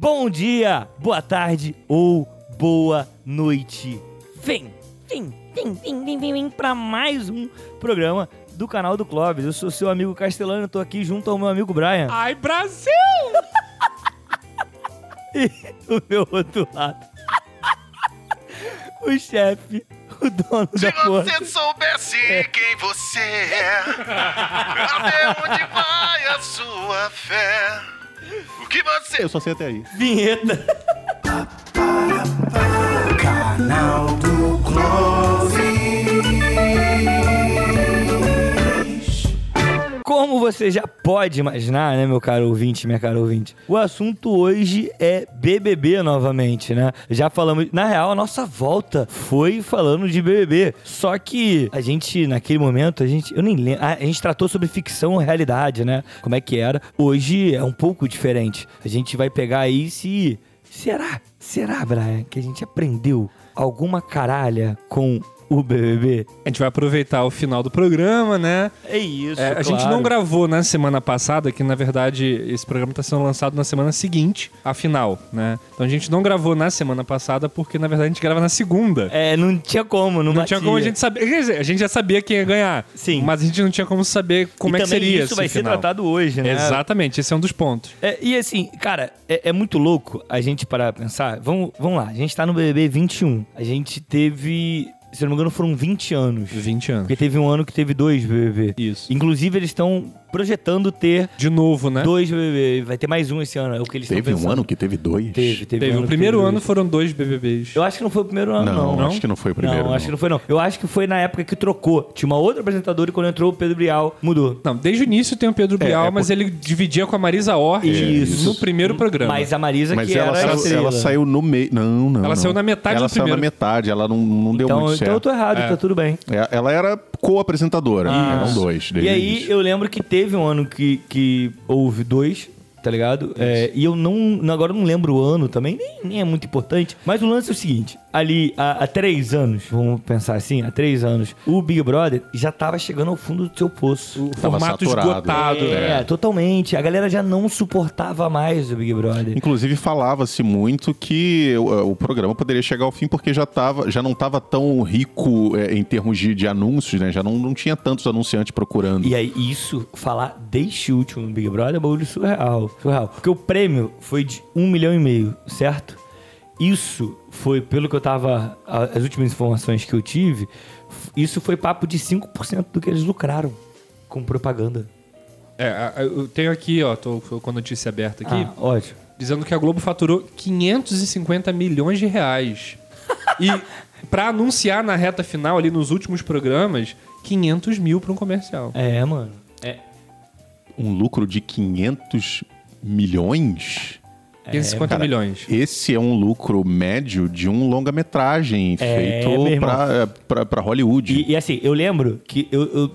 bom dia, boa tarde ou boa noite. Vem, vem, vem, vem, vem, vem, vem pra mais um programa do canal do Clóvis. Eu sou seu amigo Castelano, eu tô aqui junto ao meu amigo Brian. Ai, Brasil! E do meu outro lado, o chefe, o dono Se você soubesse quem você é, até onde vai a sua fé? O que você Eu só sei até aí. Vinheta. Canal do Como você já pode imaginar, né, meu caro ouvinte, minha cara ouvinte, o assunto hoje é BBB novamente, né? Já falamos, na real, a nossa volta foi falando de BBB. Só que a gente, naquele momento, a gente, eu nem lembro, a gente tratou sobre ficção ou realidade, né? Como é que era. Hoje é um pouco diferente. A gente vai pegar aí se. Será? Será, Brian, que a gente aprendeu alguma caralha com o BBB? A gente vai aproveitar o final do programa, né? É isso. É, a gente não gravou na semana passada, que na verdade esse programa está sendo lançado na semana seguinte, a final, né? Então a gente não gravou na semana passada porque na verdade a gente grava na segunda. É, não tinha como, não, Não tinha como a gente saber. Quer dizer, a gente já sabia quem ia ganhar. Sim. Mas a gente não tinha como saber como e é que seria isso esse vai ser final. tratado hoje, né? Exatamente, esse é um dos pontos. É, e assim, cara, é, é muito louco a gente parar pra pensar. Vamos, vamos lá, a gente tá no BBB 21. A gente teve, se eu não me engano, foram 20 anos. 20 anos. Porque teve um ano que teve dois BBB. Isso. Inclusive, eles estão projetando ter De novo, né? dois BBB. Vai ter mais um esse ano, é o que eles estão Teve um ano que teve dois? Teve, teve, Teve, um ano o primeiro teve ano dois. foram dois BBBs. Eu acho que não foi o primeiro ano, não. Não, acho que não foi o primeiro. Não, acho que não foi, não. Eu acho que foi na época que trocou. Tinha uma outra apresentadora e quando entrou o Pedro Bial, mudou. Não, desde o início tem o Pedro Bial, é mas ele dividia com a Marisa Hort Isso. no primeiro programa. Mas a Marisa Mas que ela, era saiu, ela saiu no meio. Não, não. Ela não. saiu na metade Ela do saiu primeiro. na metade, ela não, não deu Então, muito então eu tô errado, É. tá tudo bem. É, Ela era co-apresentadora. Eram dois. E aí eu lembro que teve um ano que, que houve dois, tá ligado? É, e eu não. Agora eu não lembro o ano também, nem, nem é muito importante. Mas o lance é o seguinte: ali há, há três anos, vamos pensar assim, há três anos, o Big Brother já tava chegando ao fundo do seu poço. O Tava formato saturado. esgotado. É, né? totalmente. A galera já não suportava mais o Big Brother. Inclusive falava-se muito que o, o programa poderia chegar ao fim porque já, tava, já não estava tão rico é, em termos de, de anúncios, né? Já não, não tinha tantos anunciantes procurando. E aí, isso, falar desde o último Big Brother é bagulho surreal. Surreal. Porque o prêmio foi de um milhão e meio, certo? Isso foi, pelo que eu tava. As últimas informações que eu tive, isso foi papo de 5% do que eles lucraram com propaganda. É, eu tenho aqui, ó, tô, com a notícia aberta aqui, Ah, ótimo. dizendo que a Globo faturou 550 milhões de reais. e pra anunciar na reta final, ali nos últimos programas, 500 mil pra um comercial. É, mano. É. Um lucro de 500 milhões? 550 cara, milhões. Esse é um lucro médio de um longa-metragem É, feito pra, pra, pra Hollywood. E, e assim, eu lembro que eu. eu-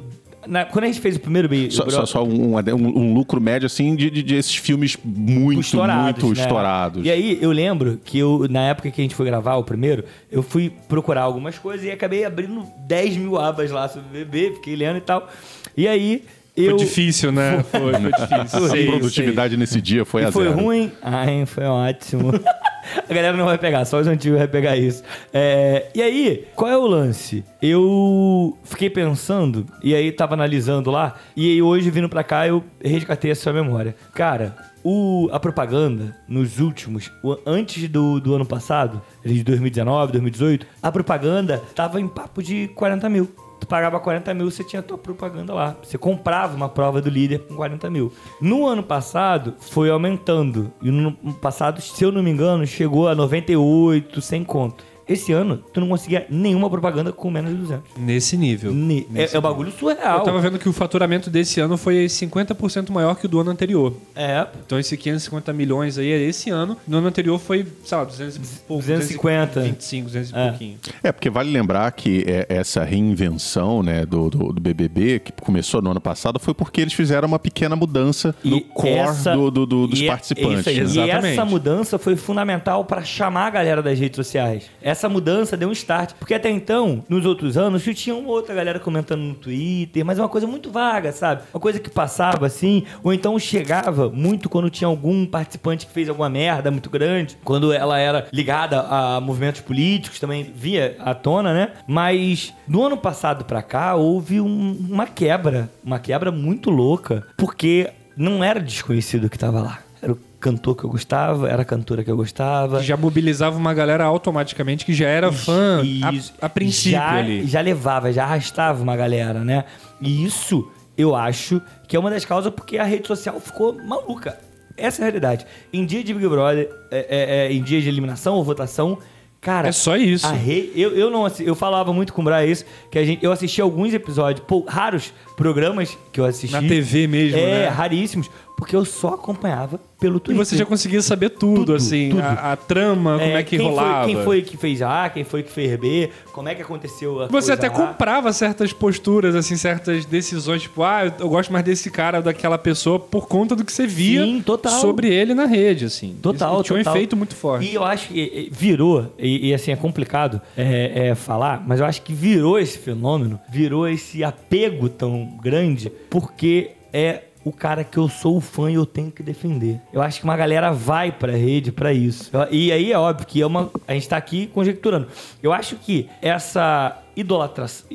na- quando a gente fez o primeiro Big Só, só, só um, um- um lucro médio, assim, de, de, de esses filmes muito, estourados, muito né? estourados. E aí, eu lembro que eu, na época que a gente foi gravar o primeiro, eu fui procurar algumas coisas e acabei abrindo 10 mil abas lá sobre o bebê, fiquei lendo e tal. E aí, eu... Foi difícil, né? Foi, foi difícil. A Sei, produtividade nesse dia foi E a foi zero. ruim? Ai, foi ótimo. a galera não vai pegar, só os antigos vai pegar isso. É, e aí, qual é o lance? Eu fiquei pensando, e aí tava analisando lá, e aí hoje vindo pra cá eu resgatei essa memória. Cara, o, a propaganda nos últimos, o- antes do, do ano passado, de 2019, 2018, a propaganda tava em papo de 40 mil. Tu pagava 40 mil, você tinha a tua propaganda lá. Você comprava uma prova do líder com 40 mil. No ano passado, foi aumentando. E no passado, se eu não me engano, chegou a 98, sem conto. Esse ano, tu não conseguia nenhuma propaganda com menos de 200. Nesse nível. Ne- Nesse é, é um bagulho surreal. Eu tava vendo que o faturamento desse ano foi 50% maior que o do ano anterior. É, Então esse 550 milhões aí é esse ano. No ano anterior foi, sei lá, 200 e pouco. 250. 25, 200 e É. pouquinho. É, porque vale lembrar que é, essa reinvenção né, do, do, do BBB, que começou no ano passado, foi porque eles fizeram uma pequena mudança no core essa- do, do- do- dos e é- participantes. isso aí. né? E essa mudança foi fundamental pra chamar a galera das redes sociais. Essa essa mudança deu um start. Porque até então, nos outros anos, tinha uma outra galera comentando no Twitter, mas é uma coisa muito vaga, sabe? Uma coisa que passava assim, ou então chegava muito quando tinha algum participante que fez alguma merda muito grande, quando ela era ligada a movimentos políticos, também via à tona, né? Mas no ano passado pra cá, houve um- uma quebra, uma quebra muito louca, porque não era desconhecido que tava lá. Era o cantor que eu gostava, era a cantora que eu gostava. Já mobilizava uma galera automaticamente que já era fã Isso. a, a princípio já, ali. Já levava, já arrastava uma galera, né? E isso eu acho que é uma das causas porque a rede social ficou maluca. Essa é a realidade. Em dia de Big Brother, é, é, é, em dia de eliminação ou votação, cara. É só isso. Re... eu, eu não eu falava muito com o Brian isso, que a gente, eu assisti alguns episódios, pou- raros programas que eu assisti. Na TV mesmo, É, né? raríssimos, porque eu só acompanhava pelo E Twitter. você já conseguia saber tudo, Tudo, assim, tudo. A, a trama, como é que quem rolava. Foi, quem foi que fez A, quem foi que fez B, como é que aconteceu a Você até A. comprava certas posturas, assim, certas decisões, tipo, ah, eu- gosto mais desse cara ou daquela pessoa por conta do que você via Sim, total. sobre ele na rede, assim. Total, Isso tinha um total. efeito muito forte. E eu acho que virou, e, e, assim, é complicado é, é, falar, mas eu acho que virou esse fenômeno, virou esse apego tão grande, porque é o cara que eu sou fã e eu tenho que defender. Eu acho que uma galera vai pra rede pra isso. E aí é óbvio que é uma, a gente tá aqui conjecturando. Eu acho que essa idolatração.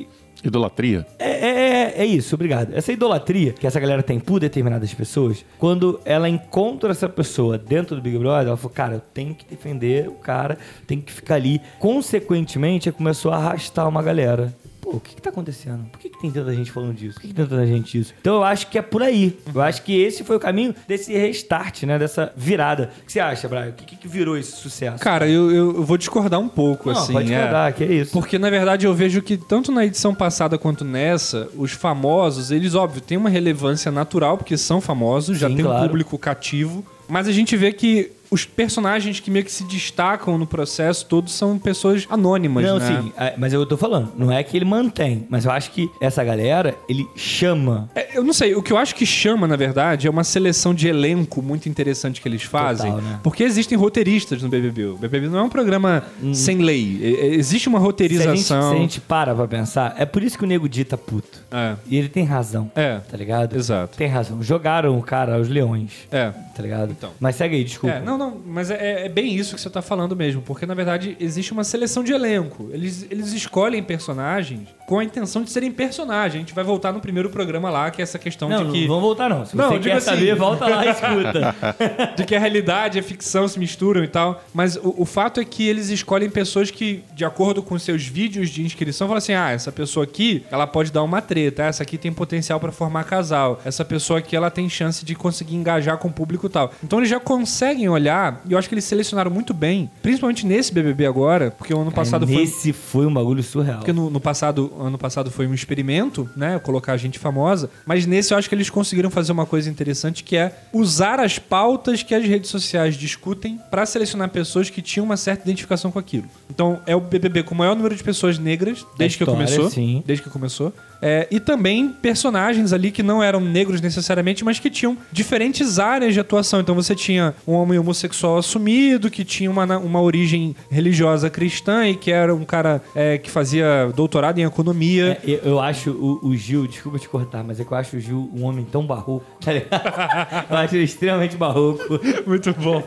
Idolatria. É, é, é isso, obrigado. Essa idolatria que essa galera tem por determinadas pessoas, quando ela encontra essa pessoa dentro do Big Brother, ela falou, cara, eu tenho que defender o cara, tenho que ficar ali. Consequentemente, começou a arrastar uma galera. Pô, o que que tá acontecendo? Por que, que tem tanta gente falando disso? Por que, que tem tanta gente disso? Então eu acho que é por aí. Eu acho que esse foi o caminho desse restart, né? Dessa virada. O que você acha, Brian? O que, que- virou esse sucesso? Cara, eu, eu- vou discordar um pouco, Não, assim. pode é. discordar, que é isso. Porque, na verdade, eu vejo que tanto na edição passada quanto nessa, os famosos, eles, óbvio, têm uma relevância natural, porque são famosos, já Sim, tem um claro. público cativo. Mas a gente vê que os personagens que meio que se destacam no processo todos são pessoas anônimas, Não, né? sim, é, mas eu tô falando, não é que ele mantém, mas eu acho que essa galera, ele chama. É, Eu não sei, o que eu acho que chama, na verdade, é uma seleção de elenco muito interessante que eles fazem. Total, né? Porque existem roteiristas no BBB. O BBB não é um programa sem lei. E- Existe uma Se a, gente, roteirização. se a gente para pra pensar, é por isso que o nego dita puto. É, E ele tem razão, é, tá ligado? exato. Tem razão. Jogaram o cara aos leões, É. tá ligado? Então. Mas segue aí, desculpa. É, não, não, mas é, é bem isso que você tá falando mesmo, porque na verdade existe uma seleção de elenco. Eles, eles escolhem personagens com a intenção de serem personagens. A gente vai voltar no primeiro programa lá, que é essa questão Não, de que, não vamos voltar não. Se Não, você quer assim- saber, volta lá e escuta. de que a realidade e a ficção se misturam e tal. Mas o, o fato é que eles escolhem pessoas que, de acordo com seus vídeos de inscrição, falam assim: ah, essa pessoa aqui, ela pode dar uma treta, essa aqui tem potencial pra formar casal, essa pessoa aqui, ela tem chance de conseguir engajar com o público e tal. Então eles já conseguem olhar, e eu acho que eles selecionaram muito bem, principalmente nesse BBB agora, porque o ano passado foi. Esse foi um bagulho surreal. Porque no, no passado, ano passado foi um experimento, né? Colocar gente famosa. Mas nesse eu acho que eles conseguiram fazer uma coisa interessante que é usar as pautas que as redes sociais discutem pra selecionar pessoas que tinham uma certa identificação com aquilo. Então é o BBB com o maior número de pessoas negras desde que história, começou. sim. Desde que começou. É, e também personagens ali que não eram negros necessariamente, mas que tinham diferentes áreas de atuação. Então você tinha um homem homossexual assumido, que tinha uma, uma origem religiosa cristã e que era um cara é, que fazia doutorado em economia. É, eu, eu acho o, o Gil, desculpa te cortar, mas é que eu acho o Gil um homem tão barroco, tá ligado? eu acho ele extremamente barroco. Muito bom.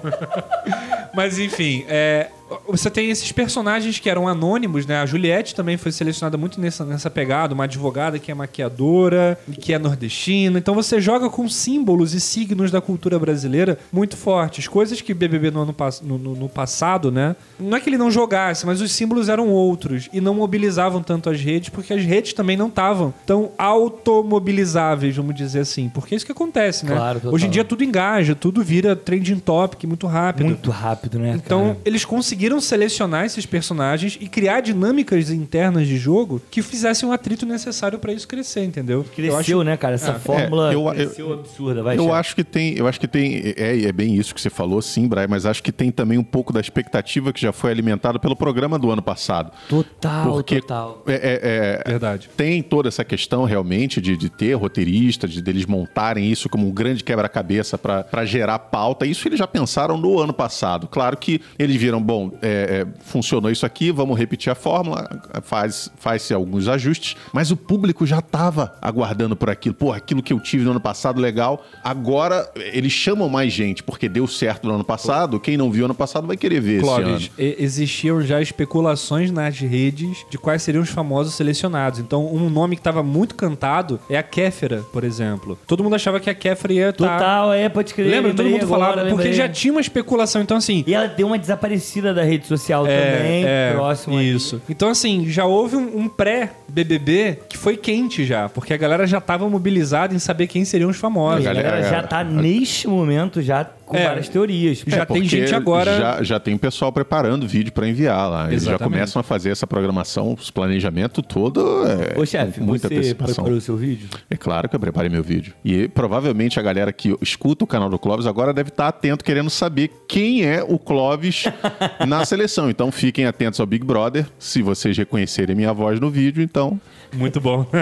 Mas enfim, é, você tem esses personagens que eram anônimos, né? A Juliette também foi selecionada muito nessa, nessa pegada, uma advogada que é maquiadora, e que é nordestina. Então você joga com símbolos e signos da cultura brasileira muito fortes. Coisas que BBB no ano no, no- no passado, né? Não é que ele não jogasse, mas os símbolos eram outros e não mobilizavam tanto as redes, porque as redes também não estavam tão automobilizáveis, vamos dizer assim. Porque é isso que acontece, né? Claro. Hoje em dia tudo engaja, tudo vira trending topic muito rápido. Muito rápido, né? Então, cara? eles conseguiram selecionar esses personagens e criar dinâmicas internas de jogo que fizessem o atrito necessário pra isso crescer, entendeu? Cresceu, Eu acho- né, cara? Essa É. fórmula É, eu- cresceu absurda. Vai, eu acho que tem, eu acho que tem, é, é bem isso que você falou, sim, Brian, mas acho que tem também um pouco da expectativa que já foi alimentada pelo programa do ano passado. Total, Porque total. é- é- é- Verdade. tem toda essa questão realmente de, de ter roteirista, de deles montarem isso como um grande quebra-cabeça para gerar pauta. Isso eles já pensaram no ano passado. Claro que eles viram, bom, é, é, funcionou isso aqui, vamos repetir a fórmula, faz, faz-se alguns ajustes, mas o público já estava aguardando por aquilo. Pô, aquilo que eu tive no ano passado, legal. Agora eles chamam mais gente, porque deu certo no ano passado. Quem não viu ano passado vai querer ver esse ano. Clóvis, existiam já especulações nas redes de quais seriam os famosos selecionados. Então, um nome que estava muito cantado é a Kéfera, por exemplo. Todo mundo achava que a Kéfera ia estar... Total, é, pode crer. Lembra? Todo mundo agora, falava, porque já tinha uma especulação. Então, assim, E ela deu uma desaparecida da rede social também, próximo ali. Isso. Então, assim, já houve um, um pré-BBB que foi quente já, porque a galera já tava mobilizada em saber quem seriam os A famosos. galera- galera já tá neste momento já com É. várias teorias. Já É, tem gente agora- Já, já tem pessoal preparando vídeo pra enviar lá. Eles já começam a fazer essa programação, os planejamento todo. É, Ô, chefe, muita você antecipação. preparou o seu vídeo? É claro que eu preparei meu vídeo. E provavelmente a galera que escuta o canal do Clóvis agora deve estar atento querendo saber quem é o Clóvis na seleção. Então fiquem atentos ao Big Brother. Se vocês reconhecerem minha voz no vídeo, então. Muito bom.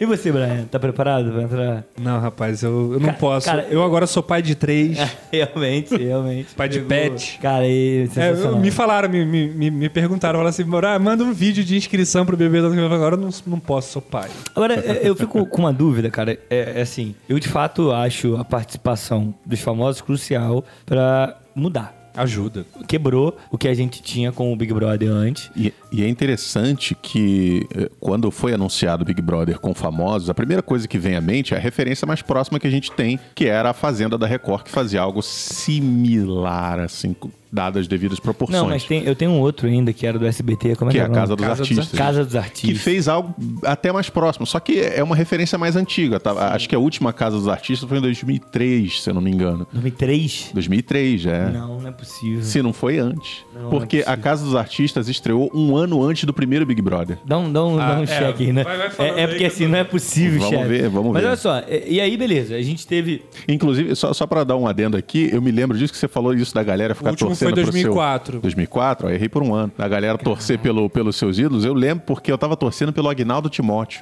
E você, Brian, tá preparado pra entrar? Não, rapaz, eu, eu não Ca- posso. cara, eu agora sou pai de três. realmente, realmente. Pai de pet. Cara, e É, me falaram, me, me, me- perguntaram, falaram assim, "Ah, manda um vídeo de inscrição pro bebê vem." Agora eu não, não posso, sou pai. Agora, eu fico com uma dúvida, cara. É, é assim, eu de fato acho a participação dos famosos crucial pra mudar. Ajuda. Quebrou o que a gente tinha com o Big Brother antes. E, e é interessante que eh, quando foi anunciado o Big Brother com famosos, a primeira coisa que vem à mente é a referência mais próxima que a gente tem, que era a Fazenda da Record, que fazia algo similar, assim, dadas as devidas proporções. Não, mas tem, eu tenho um outro ainda que era do SBT. Como é que que é a? Casa dos Casa dos Artistas. Casa dos Que Artistas. fez algo até mais próximo. Só que é uma referência mais antiga. tá? Acho que a última Casa dos Artistas foi em 2003, se eu não me engano. 2003? 2003, é. Não, não é possível. Se não foi antes. Não, Porque não é a Casa dos Artistas estreou um ano antes do primeiro Big Brother. Dá um, dá um, Ah, dá um é, check aí, né? vai- vai é, é porque que assim, não é possível, Vamos chefe. ver, vamos Mas ver. olha só, e, e aí, beleza, a gente teve. Inclusive, só, só para dar um adendo aqui, eu me lembro disso que você falou isso da galera ficar torcendo foi pro seu... 2004. 2004? Aí errei por um ano. A galera torcer pelo, pelos seus ídolos. Eu lembro porque eu tava torcendo pelo Agnaldo Timóteo.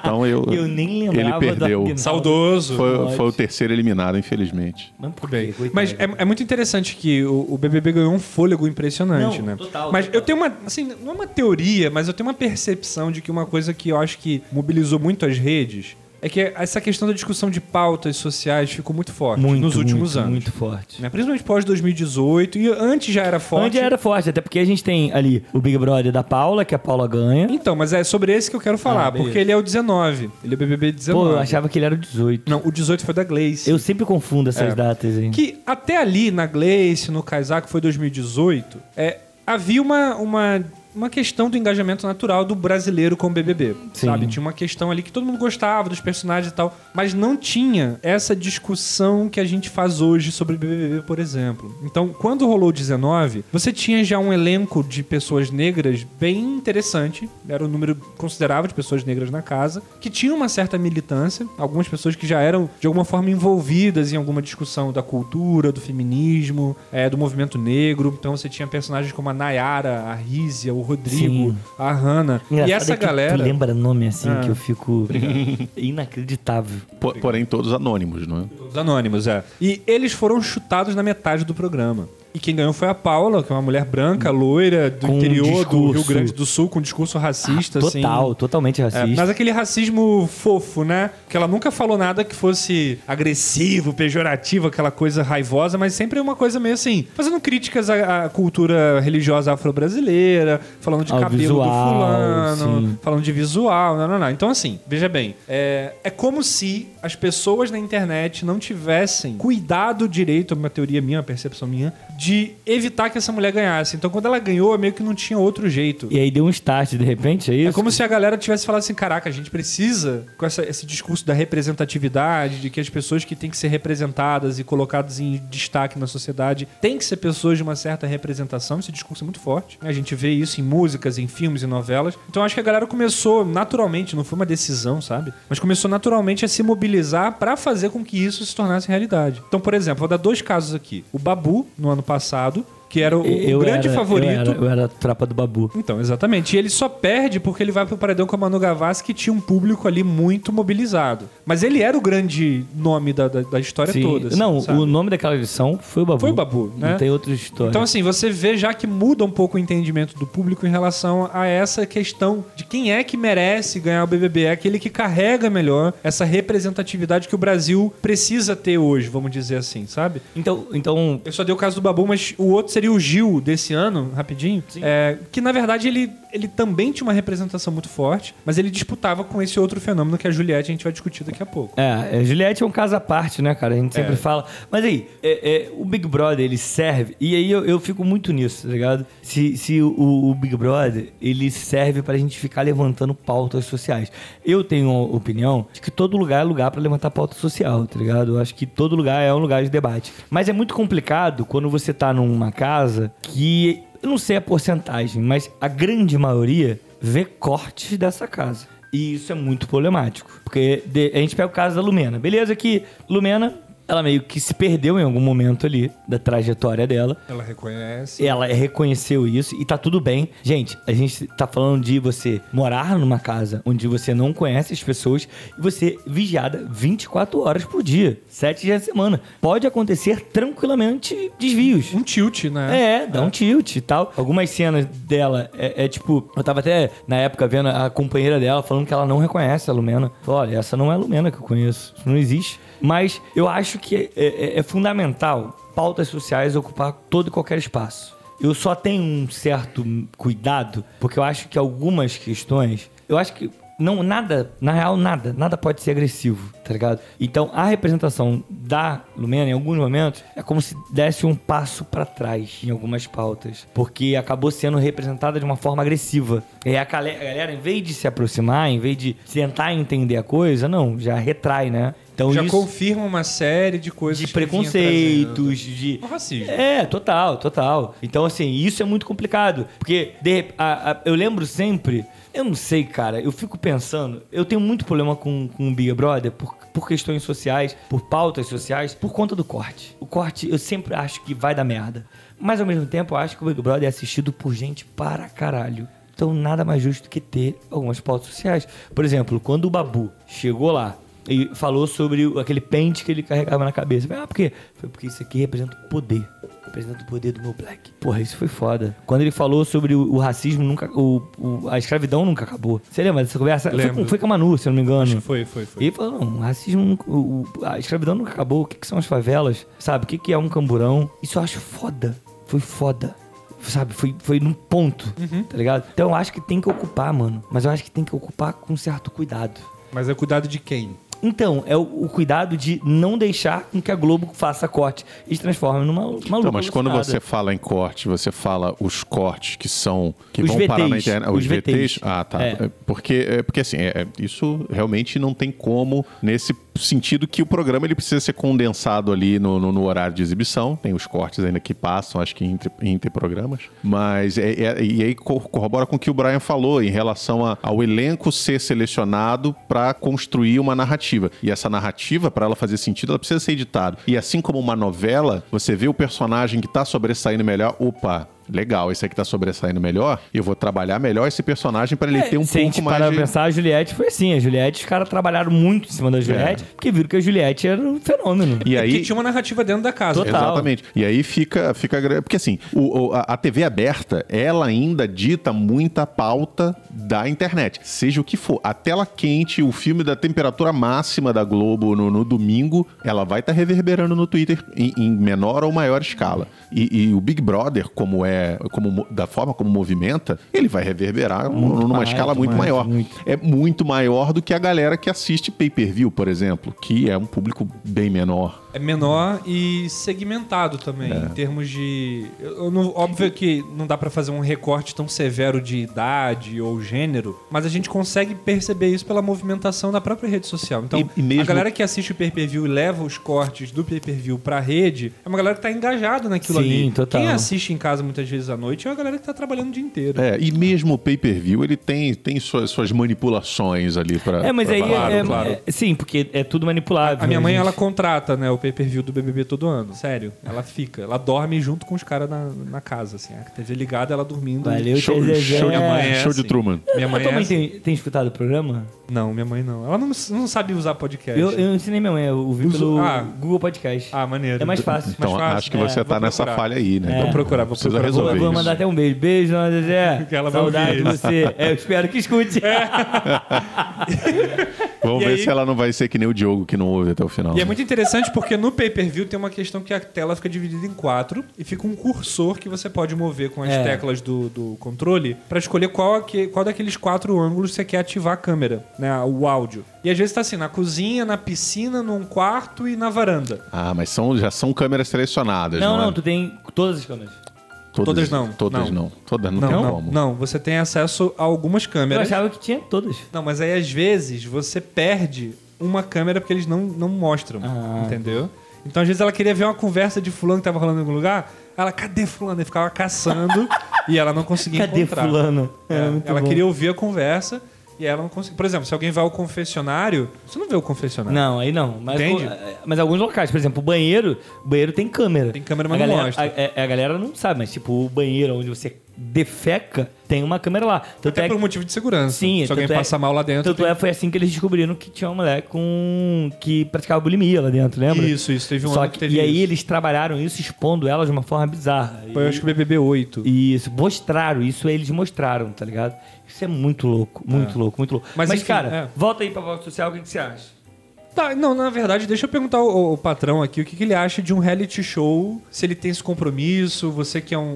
Então eu... Eu nem lembrava Ele do perdeu. Saudoso. Foi, foi o terceiro eliminado, infelizmente. Mas por Bem, quê? Coitado. mas é, é muito interessante que o, o BBB ganhou um fôlego impressionante, Não, né? total, mas total. eu tenho uma, assim, não é uma teoria, mas eu tenho uma percepção de que uma coisa que eu acho que mobilizou muito as redes é que essa questão da discussão de pautas sociais ficou muito forte muito, nos últimos muito, anos. Muito forte. Né? Principalmente pós 2018 e antes já era forte. Onde era forte, até porque a gente tem ali o Big Brother da Paula, que a Paula ganha. Então, mas é sobre esse que eu quero falar, Ah, porque ele é o 19. Ele é o BBB 19. Pô, eu achava que ele era o 18. Não, o 18 foi da Gleice. Eu sempre confundo essas É. datas aí. Que até ali, na Gleice, no que foi 2018, é, havia uma, uma, uma questão do engajamento natural do brasileiro com o BBB, Sim. sabe? Tinha uma questão ali que todo mundo gostava dos personagens e tal, mas não tinha essa discussão que a gente faz hoje sobre BBB, por exemplo. Então, quando rolou o 19, você tinha já um elenco de pessoas negras bem interessante, era um número considerável de pessoas negras na casa, que tinham uma certa militância, algumas pessoas que já eram de alguma forma envolvidas em alguma discussão da cultura, do feminismo, é, do movimento negro. Então você tinha personagens como a Nayara, a Rízia, o Rodrigo, Sim. a Hannah. Engraçado E essa é galera. Tu lembra nome assim Ah. que eu fico. Inacreditável. Po- porém, todos anônimos, não é? Os anônimos, é. E eles foram chutados na metade do programa. E quem ganhou foi a Paula, que é uma mulher branca, loira, do Com um interior do discurso- Rio Grande do Sul, com discurso racista, assim. Total, totalmente É, racista. mas aquele racismo fofo, né? Que ela nunca falou nada que fosse agressivo, pejorativo, aquela coisa raivosa, mas sempre uma coisa meio assim, fazendo críticas à, à cultura religiosa afro-brasileira, falando de Ao cabelo visual, do fulano, sim. falando de visual, não, não, não. Então, assim, veja bem, é, é como se as pessoas na internet não tivessem cuidado direito, uma teoria minha, uma percepção minha, de evitar que essa mulher ganhasse. Então, quando ela ganhou, meio que não tinha outro jeito. E aí deu um start de repente, é isso? É como se a galera tivesse falado assim: caraca, a gente precisa, com essa- esse discurso da representatividade, de que as pessoas que têm que ser representadas e colocadas em destaque na sociedade têm que ser pessoas de uma certa representação. Esse discurso é muito forte. A gente vê isso em músicas, em filmes, em novelas. Então acho que a galera começou naturalmente, não foi uma decisão, sabe? Mas começou naturalmente a se mobilizar pra fazer com que isso se tornasse realidade. Então, por exemplo, vou dar dois casos aqui. O Babu, no ano passado, que era o, o grande era- favorito. Eu era, eu era a tropa do Babu. Então, exatamente. E ele só perde porque ele vai pro paredão com a Manu Gavassi, que tinha um público ali muito mobilizado. Mas ele era o grande nome da, da, da história Sim. toda. assim, não, sabe? o nome daquela edição foi o Babu. Foi o Babu, né? Não tem outra história. Então, assim, você vê já que muda um pouco o entendimento do público em relação a essa questão de quem é que merece ganhar o BBB. É aquele que carrega melhor essa representatividade que o Brasil precisa ter hoje, vamos dizer assim, sabe? então, então Eu só dei o caso do Babu, mas o outro seria o Gil desse ano, rapidinho. É, que na verdade ele, ele também tinha uma representação muito forte, mas ele disputava com esse outro fenômeno que é a Juliette, a gente vai discutir daqui a pouco. É, a Juliette é um caso à parte, né, cara? A gente sempre É. fala. Mas aí, é, é, o Big Brother, ele serve. E aí eu, eu fico muito nisso, tá ligado? Se, se o, o Big Brother, ele serve pra gente ficar levantando pautas sociais. Eu tenho a opinião de que todo lugar é lugar pra levantar pauta social, tá ligado? Eu acho que todo lugar é um lugar de debate. Mas é muito complicado quando você tá numa casa que. Eu não sei a porcentagem, mas a grande maioria vê cortes dessa casa. E isso é muito problemático. Porque a gente pega o caso da Lumena. Beleza que Lumena, ela meio que se perdeu em algum momento ali da trajetória dela. Ela reconhece. Ela reconheceu isso e tá tudo bem. Gente, a gente tá falando de você morar numa casa onde você não conhece as pessoas e você vigiada 24 horas por dia, 7 dias da semana. Pode acontecer tranquilamente desvios. Um tilt, né? É, dá um tilt e tal. Algumas cenas dela é, é tipo. Eu tava até na época vendo a companheira dela falando que ela não reconhece a Lumena. Falou, olha, essa não é a Lumena que eu conheço. Isso não existe. Mas eu acho que é, é- é fundamental pautas sociais ocupar todo e qualquer espaço. Eu só tenho um certo cuidado, porque eu acho que algumas questões. Eu acho que não, nada, na real, nada, nada pode ser agressivo, tá ligado? Então, a representação da Lumena, em alguns momentos, é como se desse um passo pra trás em algumas pautas, porque acabou sendo representada de uma forma agressiva. E a galera, em vez de se aproximar, em vez de tentar entender a coisa, não, já retrai, né? Então, Já isso confirma uma série de coisas de preconceitos, de. O racismo. É, total, total. Então, assim, isso é muito complicado. Porque de a- a- eu lembro sempre. Eu não sei, cara. Eu fico pensando. Eu tenho muito problema com, com o Big Brother por, por questões sociais, por pautas sociais, por conta do corte. O corte eu sempre acho que vai dar merda. Mas ao mesmo tempo, eu acho que o Big Brother é assistido por gente para caralho. Então, nada mais justo que ter algumas pautas sociais. Por exemplo, quando o Babu chegou lá e falou sobre aquele pente que ele carregava na cabeça. Ah, por quê? Foi porque isso aqui representa o poder. Representa o poder do meu black. Porra, isso foi foda. Quando ele falou sobre o, o racismo, nunca. O, o- a escravidão nunca acabou. Você lembra dessa conversa? Foi Lembro. com, foi com a Manu, se eu não me engano. Acho que foi, foi, foi. E ele falou, não, o racismo, o- a escravidão nunca acabou. O que, que são as favelas? Sabe? O que, que é um camburão? Isso eu acho foda. Foi foda. Sabe? Foi, foi num ponto, tá ligado? Então eu acho que tem que ocupar, mano. Mas eu acho que tem que ocupar com certo cuidado. Mas é cuidado de quem? Então, é o, o cuidado de não deixar com que a Globo faça corte e se transforme numa, numa Então, mas quando você fala em corte, você fala os cortes que são que Os vão parar na VTs, internet, os os VTs. VTs. Ah, tá. É. É, Porque é, porque assim, é, é, isso realmente não tem como nesse sentido que o programa ele precisa ser condensado ali no, no- no horário de exibição. Tem os cortes ainda que passam, acho que entre, entre programas. Mas é, é- e aí co- corrobora com o que o Brian falou em relação a- ao elenco ser selecionado para construir uma narrativa. E essa narrativa, para ela fazer sentido, ela precisa ser editada. E assim como uma novela, você vê o personagem que tá sobressaindo melhor, opa. Legal, esse aqui tá sobressaindo melhor. Eu vou trabalhar melhor esse personagem para ele ter um É, se a pouco mais parar de... pensar, a Juliette foi assim. A Juliette, os caras trabalharam muito em cima da Juliette, porque viram que a Juliette era um fenômeno. E É aí, que tinha uma narrativa dentro da casa. Total. Exatamente. E aí fica. fica porque assim, o- o- a, a TV aberta, ela ainda dita muita pauta da internet. Seja o que for. A tela quente, o filme da temperatura máxima da Globo no, no domingo, ela vai estar reverberando no Twitter em, em menor ou maior escala. E, e o Big Brother, como é. Como, mo- da forma como movimenta, ele vai reverberar Muito numa mais, escala muito mais, maior. muito. É muito maior do que a galera que assiste pay-per-view, por exemplo, que é um público bem menor. É menor e segmentado também, em termos de. eu- não- óbvio que não dá pra fazer um recorte tão severo de idade ou gênero, mas a gente consegue perceber isso pela movimentação da própria rede social. Então, E- e mesmo- a galera que assiste o pay-per-view e leva os cortes do pay-per-view pra rede é uma galera que tá engajada naquilo Sim, ali. total. Quem assiste em casa muitas vezes à noite é uma galera que tá trabalhando o dia inteiro. É, e mesmo o pay-per-view, ele tem, tem suas, suas manipulações ali pra. É, mas pra aí falar. é, claro. é- Sim, porque é tudo manipulável. A minha mãe, gente. ela contrata, né, o pay-per-view do BBB todo ano. Sério, ela fica. Ela dorme junto com os caras na, na casa, assim. A TV ligada, ela dormindo. Valeu, Show, show, de, é show de. Truman. Minha mãe é assim. tem, tem escutado o programa? Não, minha mãe não. Ela não, não sabe usar podcast. Eu, eu ensinei minha mãe, eu ouvi Uso- pelo ah. Google Podcast. Ah, maneiro. É mais fácil. Então, mais fácil. acho que É, você vou tá nessa falha aí, né? É. Então, Vou procurar, vou precisa procurar. Vou, resolver vou isso. mandar até um beijo. Beijo, dona Zezé. Que ela vai Saudade de ouvir. você. É, eu espero que escute. Vamos E ver aí- se ela não vai ser que nem o Diogo que não ouve até o final. E é muito interessante porque no pay-per-view tem uma questão que a tela fica dividida em quatro e fica um cursor que você pode mover com as É. teclas do, do controle pra escolher qual, aque- qual daqueles quatro ângulos você quer ativar a câmera, né, o áudio. E às vezes tá assim, na cozinha, na piscina, num quarto e na varanda. Ah, mas são, já são câmeras selecionadas, Não, não, não, é? tu tem todas as câmeras. Todas não, Todas não. não. Todas não, Não, tem não, como. não, você tem acesso a algumas Eu câmeras. achava que tinha todas. Não, mas aí às vezes você perde uma câmera porque eles não, não mostram, Ah. entendeu? Então às vezes ela queria ver uma conversa de fulano que tava rolando em algum lugar, ela, cadê fulano? E ficava caçando e ela não conseguia Cadê encontrar. fulano? É, É, ela bom. queria ouvir a conversa e ela não conseguia. Por exemplo, se alguém vai ao confessionário, você não vê o confessionário. Não, aí não. Mas, Entende? o- mas alguns locais, por exemplo, o banheiro, o banheiro tem câmera. Tem câmera, a mas não galera, mostra. A, a- a galera não sabe, mas tipo, o banheiro onde você defeca, tem uma câmera lá. Tanto Até é por motivo de segurança. Sim, se alguém é- passa mal lá dentro. Tanto é, foi assim que eles descobriram que tinha uma mulher com. que praticava bulimia lá dentro, lembra? Isso, isso. Teve um Só ano que, que e aí isso. eles trabalharam isso expondo ela de uma forma bizarra. Foi, eu E- acho que o BBB 8. Isso, mostraram, isso eles mostraram, tá ligado? Isso é muito louco, muito louco, muito louco. Mas, Mas, enfim, cara, é. volta aí pra volta social, o que, que você acha? Tá, não, na verdade, deixa eu perguntar ao, ao patrão aqui o que, que ele acha de um reality show, se ele tem esse compromisso, você que é um,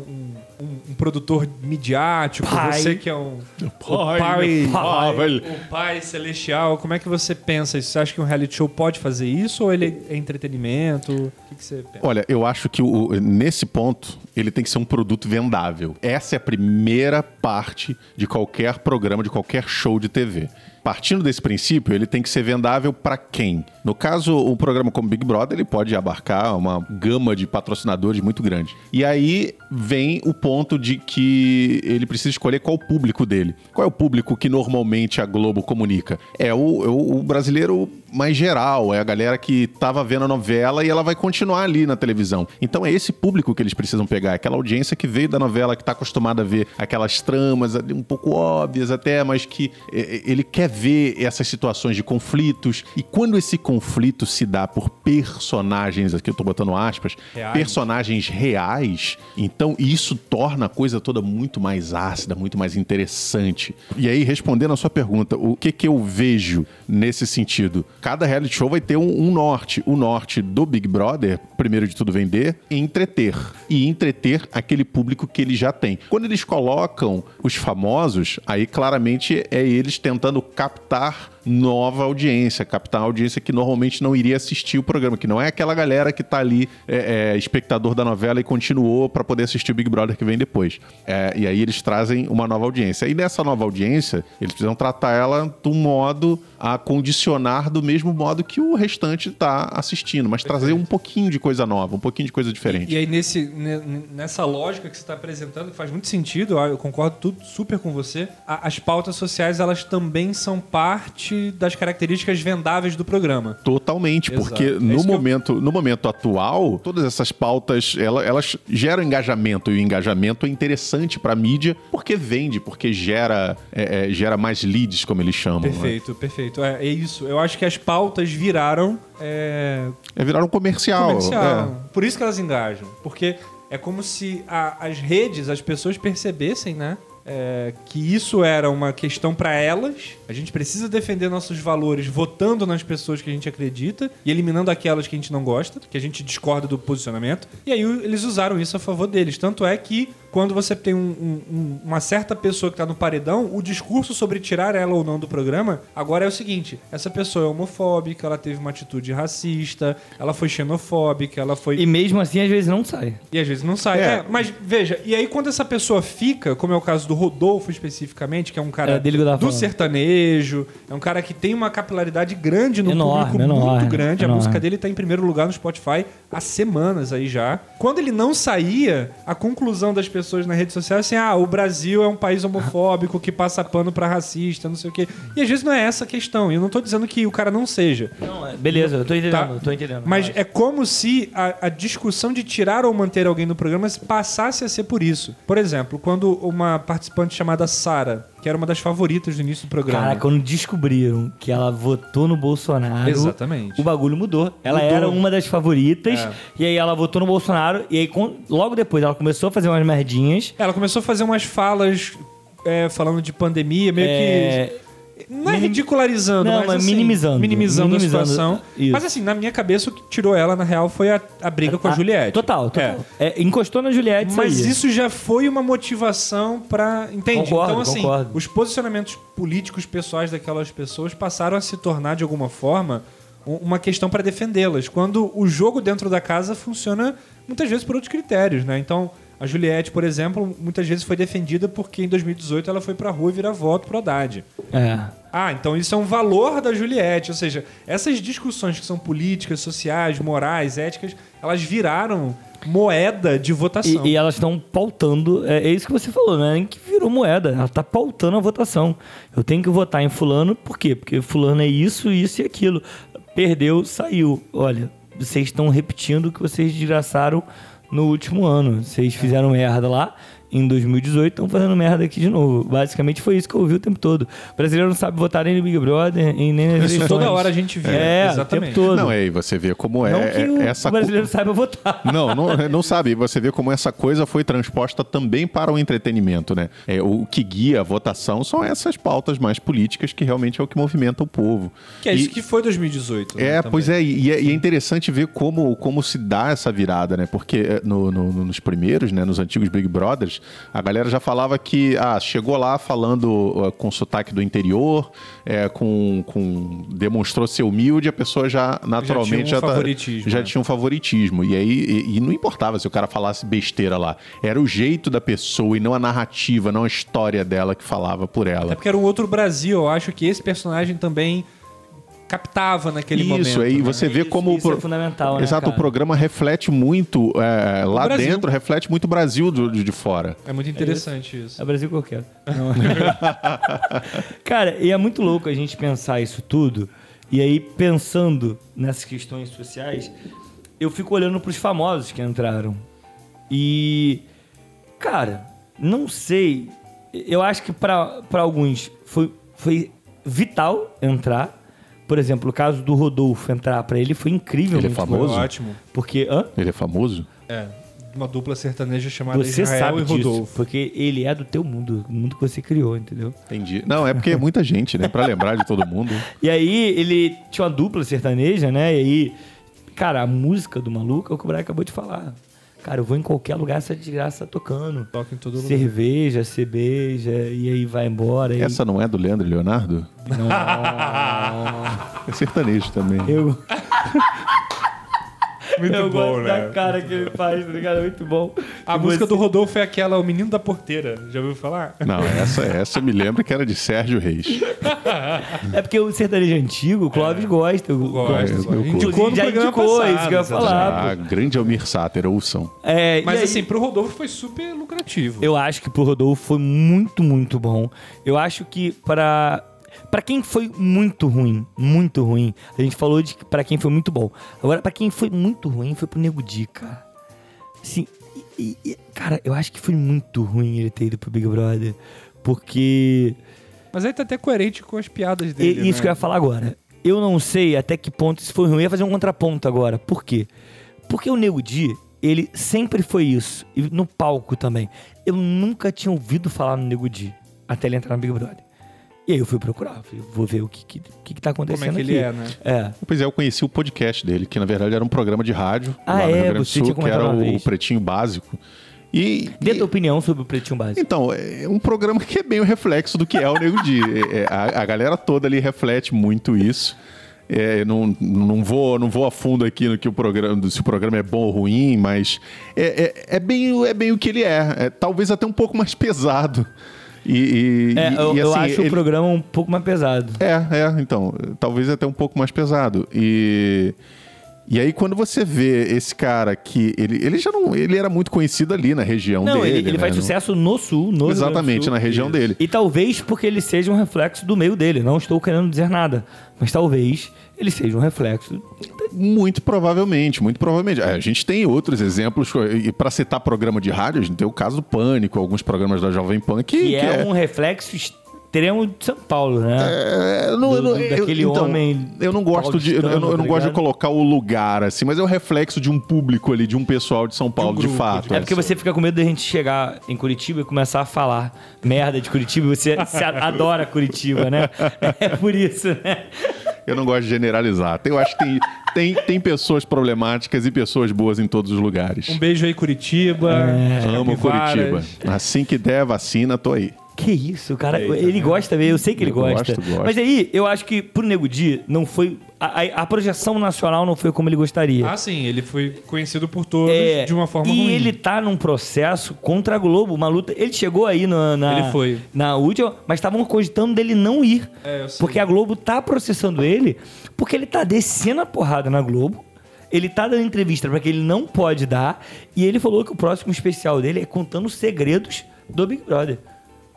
um- um- produtor midiático, Pai. você que é um o Pai, pai, pai, pai celestial, como é que você pensa isso? Você acha que um reality show pode fazer isso ou ele é entretenimento? O que, que você pensa? Olha, eu acho que o- nesse ponto ele tem que ser um produto vendável. Essa é a primeira parte de qualquer programa, de qualquer show de TV. Partindo desse princípio, ele tem que ser vendável para quem? No caso, um programa como Big Brother, ele pode abarcar uma gama de patrocinadores muito grande. E aí vem o ponto de que ele precisa escolher qual o público dele. Qual é o público que normalmente a Globo comunica? É o, é o- o brasileiro mais geral, é a galera que tava vendo a novela e ela vai continuar ali na televisão. Então é esse público que eles precisam pegar, aquela audiência que veio da novela, que tá acostumada a ver aquelas tramas um pouco óbvias até, mas que é, é, ele quer ver essas situações de conflitos. E quando esse conflito se dá por personagens, aqui eu tô botando aspas, Reais. personagens reais, então isso torna a coisa toda muito mais ácida, muito mais interessante. E aí, respondendo a sua pergunta, o que que eu vejo nesse sentido? Cada reality show vai ter um, um norte. O norte do Big Brother, primeiro de tudo, vender e entreter. E entreter aquele público que ele já tem. Quando eles colocam os famosos, aí claramente é eles tentando captar nova audiência, captar audiência que normalmente não iria assistir o programa, que não é aquela galera que tá ali, é, é, espectador da novela e continuou para poder assistir o Big Brother que vem depois. É, e aí eles trazem uma nova audiência. E nessa nova audiência, eles precisam tratar ela de um modo a condicionar do mesmo modo que o restante tá assistindo, mas trazer um pouquinho de coisa nova, um pouquinho de coisa diferente. E aí, nesse, ne- nessa lógica que você está apresentando, que faz muito sentido, eu concordo tudo super com você, as pautas sociais, elas também são parte das características vendáveis do programa. Totalmente, Exato. porque É no, que eu- momento, no momento atual, todas essas pautas, ela- elas geram engajamento, e o engajamento é interessante pra mídia, porque vende, porque gera, é, é, gera mais leads, como eles chamam. né? Perfeito, perfeito. É, é isso. Eu acho que as pautas viraram é, É virar um comercial. comercial. Por isso que elas engajam. Porque é como se a- as redes, as pessoas percebessem, né? É, que isso era uma questão para elas. A gente precisa defender nossos valores votando nas pessoas que a gente acredita e eliminando aquelas que a gente não gosta, que a gente discorda do posicionamento. E aí eles usaram isso a favor deles. Tanto é que quando você tem um- um- um- uma certa pessoa que tá no paredão, o discurso sobre tirar ela ou não do programa agora é o seguinte: essa pessoa é homofóbica, ela teve uma atitude racista, ela foi xenofóbica, ela foi. E mesmo assim, às vezes não sai. E às vezes não sai. É. É, mas veja, e aí quando essa pessoa fica, como é o caso do Rodolfo especificamente, que é um cara É, do falando. sertanejo, é um cara que tem uma capilaridade grande no Enorme, público, enorme, muito grande. A enorme. música dele tá em primeiro lugar no Spotify há semanas aí já. Quando ele não saía, a conclusão das pessoas pessoas na rede social assim: ah, o Brasil é um país homofóbico que passa pano pra racista, não sei o quê. E às vezes não é essa a questão. Eu não tô dizendo que o cara não seja. Não, é- beleza, eu tô entendendo, Tá. eu tô entendendo. Mas é como se a, a discussão de tirar ou manter alguém no programa passasse a ser por isso. Por exemplo, quando uma participante chamada Sara, que era uma das favoritas do início do programa. Cara, quando descobriram que ela votou no Bolsonaro, Exatamente. o bagulho mudou. Ela Mudou. era uma das favoritas, É. e aí ela votou no Bolsonaro, e aí logo depois ela começou a fazer umas merdinhas. Ela começou a fazer umas falas é, falando de pandemia, meio É, que. Não é ridicularizando, Não, mas, mas assim, minimizando. Minimizando, Minimizando, a situação. isso. Mas assim, na minha cabeça, o que tirou ela, na real, foi a, a briga com a, Juliette. Total, total. É. É, encostou na Juliette, Mas isso já foi uma motivação pra. Entende? Concordo, então, assim, concordo. os posicionamentos políticos pessoais daquelas pessoas passaram a se tornar, de alguma forma, um- uma questão pra defendê-las. Quando o jogo dentro da casa funciona muitas vezes por outros critérios, né? Então. A Juliette, por exemplo, muitas vezes foi defendida porque em 2018 ela foi pra rua virar voto pro Haddad. É. Ah, então isso é um valor da Juliette. Ou seja, essas discussões que são políticas, sociais, morais, éticas, elas viraram moeda de votação. E, e elas estão pautando, é, é isso que você falou, né? Nem que virou moeda, ela tá pautando a votação. Eu tenho que votar em fulano, por quê? Porque fulano é isso, isso e aquilo. Perdeu, saiu. Olha, vocês estão repetindo o que vocês desgraçaram no último ano. Vocês fizeram merda lá em 2018, estão fazendo merda aqui de novo. Basicamente foi isso que eu ouvi o tempo todo. O brasileiro não sabe votar nem no Big Brother, e nem nas Isso eleições. toda hora a gente vê. É, Exatamente. o tempo todo. Não, é, e você vê como é, Não que o, é essa o brasileiro co- saiba votar. Não, não, não sabe. Você vê como essa coisa foi transposta também para o entretenimento, né? É, o que guia a votação são essas pautas mais políticas que realmente é o que movimenta o povo. Que é E- isso que foi 2018. né, É, também. pois é, e é, e é interessante ver como, como se dá essa virada, né? Porque é, no- no- nos primeiros, né, nos antigos Big Brothers, a galera já falava que ah, chegou lá falando ah, com sotaque do interior, é, com, com demonstrou ser humilde, a pessoa já naturalmente tinha um já, tá- favoritismo, já né? tinha um favoritismo. E aí e, e não importava se o cara falasse besteira lá, era o jeito da pessoa e não a narrativa, não a história dela que falava por Até ela. porque era um outro Brasil. Eu acho que esse personagem também captava naquele momento. Isso, aí né? você vê Isso- como. o isso é pro- fundamental, né, Exato, o programa reflete muito. é, lá Brasil. dentro, reflete muito o Brasil do- de, de fora. É muito interessante isso. É Brasil que eu quero. Não. Cara, e é muito louco a gente pensar isso tudo. E aí, pensando nessas questões sociais, eu fico olhando pros famosos que entraram. E, cara, não sei. Eu acho que pra pra alguns foi, foi vital entrar. Por exemplo, o caso do Rodolfo entrar pra ele foi incrível. Ele é famoso? bom. Ótimo. Porque, hã? Ele é famoso? É. Uma dupla sertaneja chamada Você Israel sabe e disso, Rodolfo. porque ele é do teu mundo, o mundo que você criou, entendeu? Entendi. Não, é porque é muita gente, né? Pra lembrar de todo mundo. E aí ele tinha uma dupla sertaneja, né? E aí, cara, a música do maluco é o que o Brian acabou de falar. Cara, eu vou em qualquer lugar, essa desgraça tocando. Toca em todo lugar. Cerveja, cerveja, e aí vai embora. e- Essa não é do Leandro e Leonardo? Não. É sertanejo também. Eu, Muito eu bom, gosto né? da cara que ele faz, tá ligado? É muito bom. A E música você- do Rodolfo é aquela O Menino da Porteira. Já ouviu falar? Não, essa, essa eu me lembro que era de Sérgio Reis. É porque o sertanejo antigo, o Clóvis gosta. Eu Gosto, gosto. eu Inclusive, Indicou no já programa indicou passado, isso que eu ia falar. Ah, grande Almir Sater, ouçam. É, Mas aí- assim, pro Rodolfo foi super lucrativo. Eu acho que pro Rodolfo foi muito, muito bom. Eu acho que para para quem foi muito ruim, muito ruim, a gente falou de que para quem foi muito bom. Agora, para quem foi muito ruim, foi pro Nego Di, cara. Assim, e- e- cara, eu acho que foi muito ruim ele ter ido pro Big Brother, porque Mas aí tá até coerente com as piadas e- dele. isso né? que eu ia falar agora. Eu não sei até que ponto isso foi ruim. Eu ia fazer um contraponto agora. Por quê? Porque o Nego Di, ele sempre foi isso. E no palco também. Eu nunca tinha ouvido falar no Nego Di até ele entrar no Big Brother. E aí eu fui procurar. Falei, vou ver o que, que, que, que tá Como acontecendo é que ele aqui. é, né? É. Pois é, eu conheci o podcast dele, que na verdade era um programa de rádio Ah, lá no é? Rio Grande do Você Sul, tinha que era uma o vez. Pretinho Básico. E, Dê a e- tua opinião sobre o Pretinho Básico. Então, é um programa que é bem o reflexo do que é o Nego Di. É, é, a, a galera toda ali reflete muito isso. É, não, não, vou, não vou a fundo aqui no que o programa, se o programa é bom ou ruim, mas é, é, é bem, é bem o que ele é. É talvez até um pouco mais pesado. E, e- É, e- eu, e, eu assim, acho ele- o programa um pouco mais pesado. é, é, então, talvez até um pouco mais pesado. E, E aí, quando você vê esse cara que. Ele, ele já não. Ele era muito conhecido ali na região Não, dele. ele, ele né? faz sucesso no sul, no Exatamente, Sul. na região dele. E talvez porque ele seja um reflexo do meio dele. Não estou querendo dizer nada. Mas talvez ele seja um reflexo. Muito provavelmente, muito provavelmente. É, A gente tem outros exemplos, e para citar programa de rádio, a gente tem o caso do Pânico, alguns programas da Jovem Pan que, Que, que é, um reflexo extremo de São Paulo, né? É, eu não- eu Do- não- eu- daquele então, homem Eu não gosto de, eu, não- eu não tá gosto de colocar o lugar assim, mas é o reflexo de um público ali, de um pessoal de São Paulo, de, grupo, fato. É porque você fica com medo da gente chegar em Curitiba e começar a falar merda de Curitiba e você, adora Curitiba, né? É por isso, né? Eu não gosto de generalizar. Eu acho que tem, tem, tem pessoas problemáticas e pessoas boas em todos os lugares. Um beijo aí, Curitiba. Amo Capivaras. Curitiba. Assim que der a vacina, tô aí. Que isso, cara. ele gosta mesmo, eu sei que ele Eu gosta. gosto, gosto. Mas aí, eu acho que pro Nego Di, não foi. A, a- a projeção nacional não foi como ele gostaria. Ah, sim, ele foi conhecido por todos É, de uma forma e ruim. ele tá num processo contra a Globo, uma luta. Ele chegou aí na, na, Ele foi. na última, mas estavam cogitando dele não ir. É, eu sei. porque a Globo tá processando ele, porque ele tá descendo a porrada na Globo. Ele tá dando entrevista pra que ele não pode dar. E ele falou que o próximo especial dele é contando os segredos do Big Brother.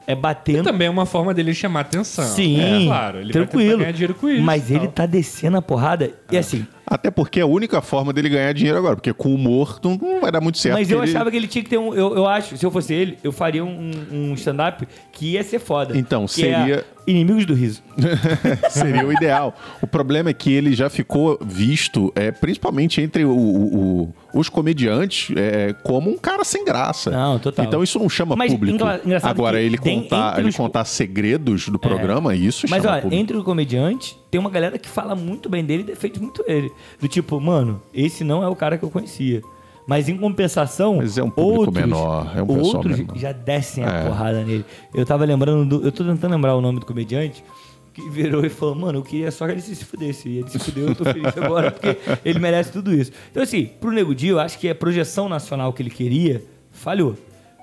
É batendo. Também é uma forma dele chamar atenção. Sim, É, claro. Ele vai tranquilo. tentar ganhar dinheiro com isso. Mas e ele tá descendo a porrada. E assim, Até porque é a única forma dele ganhar dinheiro agora, porque com humor não, não vai dar muito certo. Mas eu ele- achava que ele tinha que ter um. Eu, eu acho, se eu fosse ele, eu faria um, um stand-up que ia ser foda. Então, é seria- Inimigos do Riso. Seria o ideal. O problema é que ele já ficou visto, é, principalmente entre o- o- o- os comediantes, é, como um cara sem graça. Não, total. Então isso não chama Mas público. Agora, ele contar, ele os- contar segredos do programa, isso Mas chama olha, público. entre os comediantes, tem uma galera que fala muito bem dele e defende muito ele. Do tipo, mano, esse não é o cara que eu conhecia. Mas em compensação, Mas é um público outros, menor, é um outros menor. já descem a É. porrada nele. Eu tava lembrando, do, eu tô tentando lembrar o nome do comediante, que virou e falou, mano, eu queria só que ele se fudesse. E ele se fudeu, eu tô feliz agora, porque ele merece tudo isso. Então assim, pro Nego Di, eu acho que a projeção nacional que ele queria, falhou.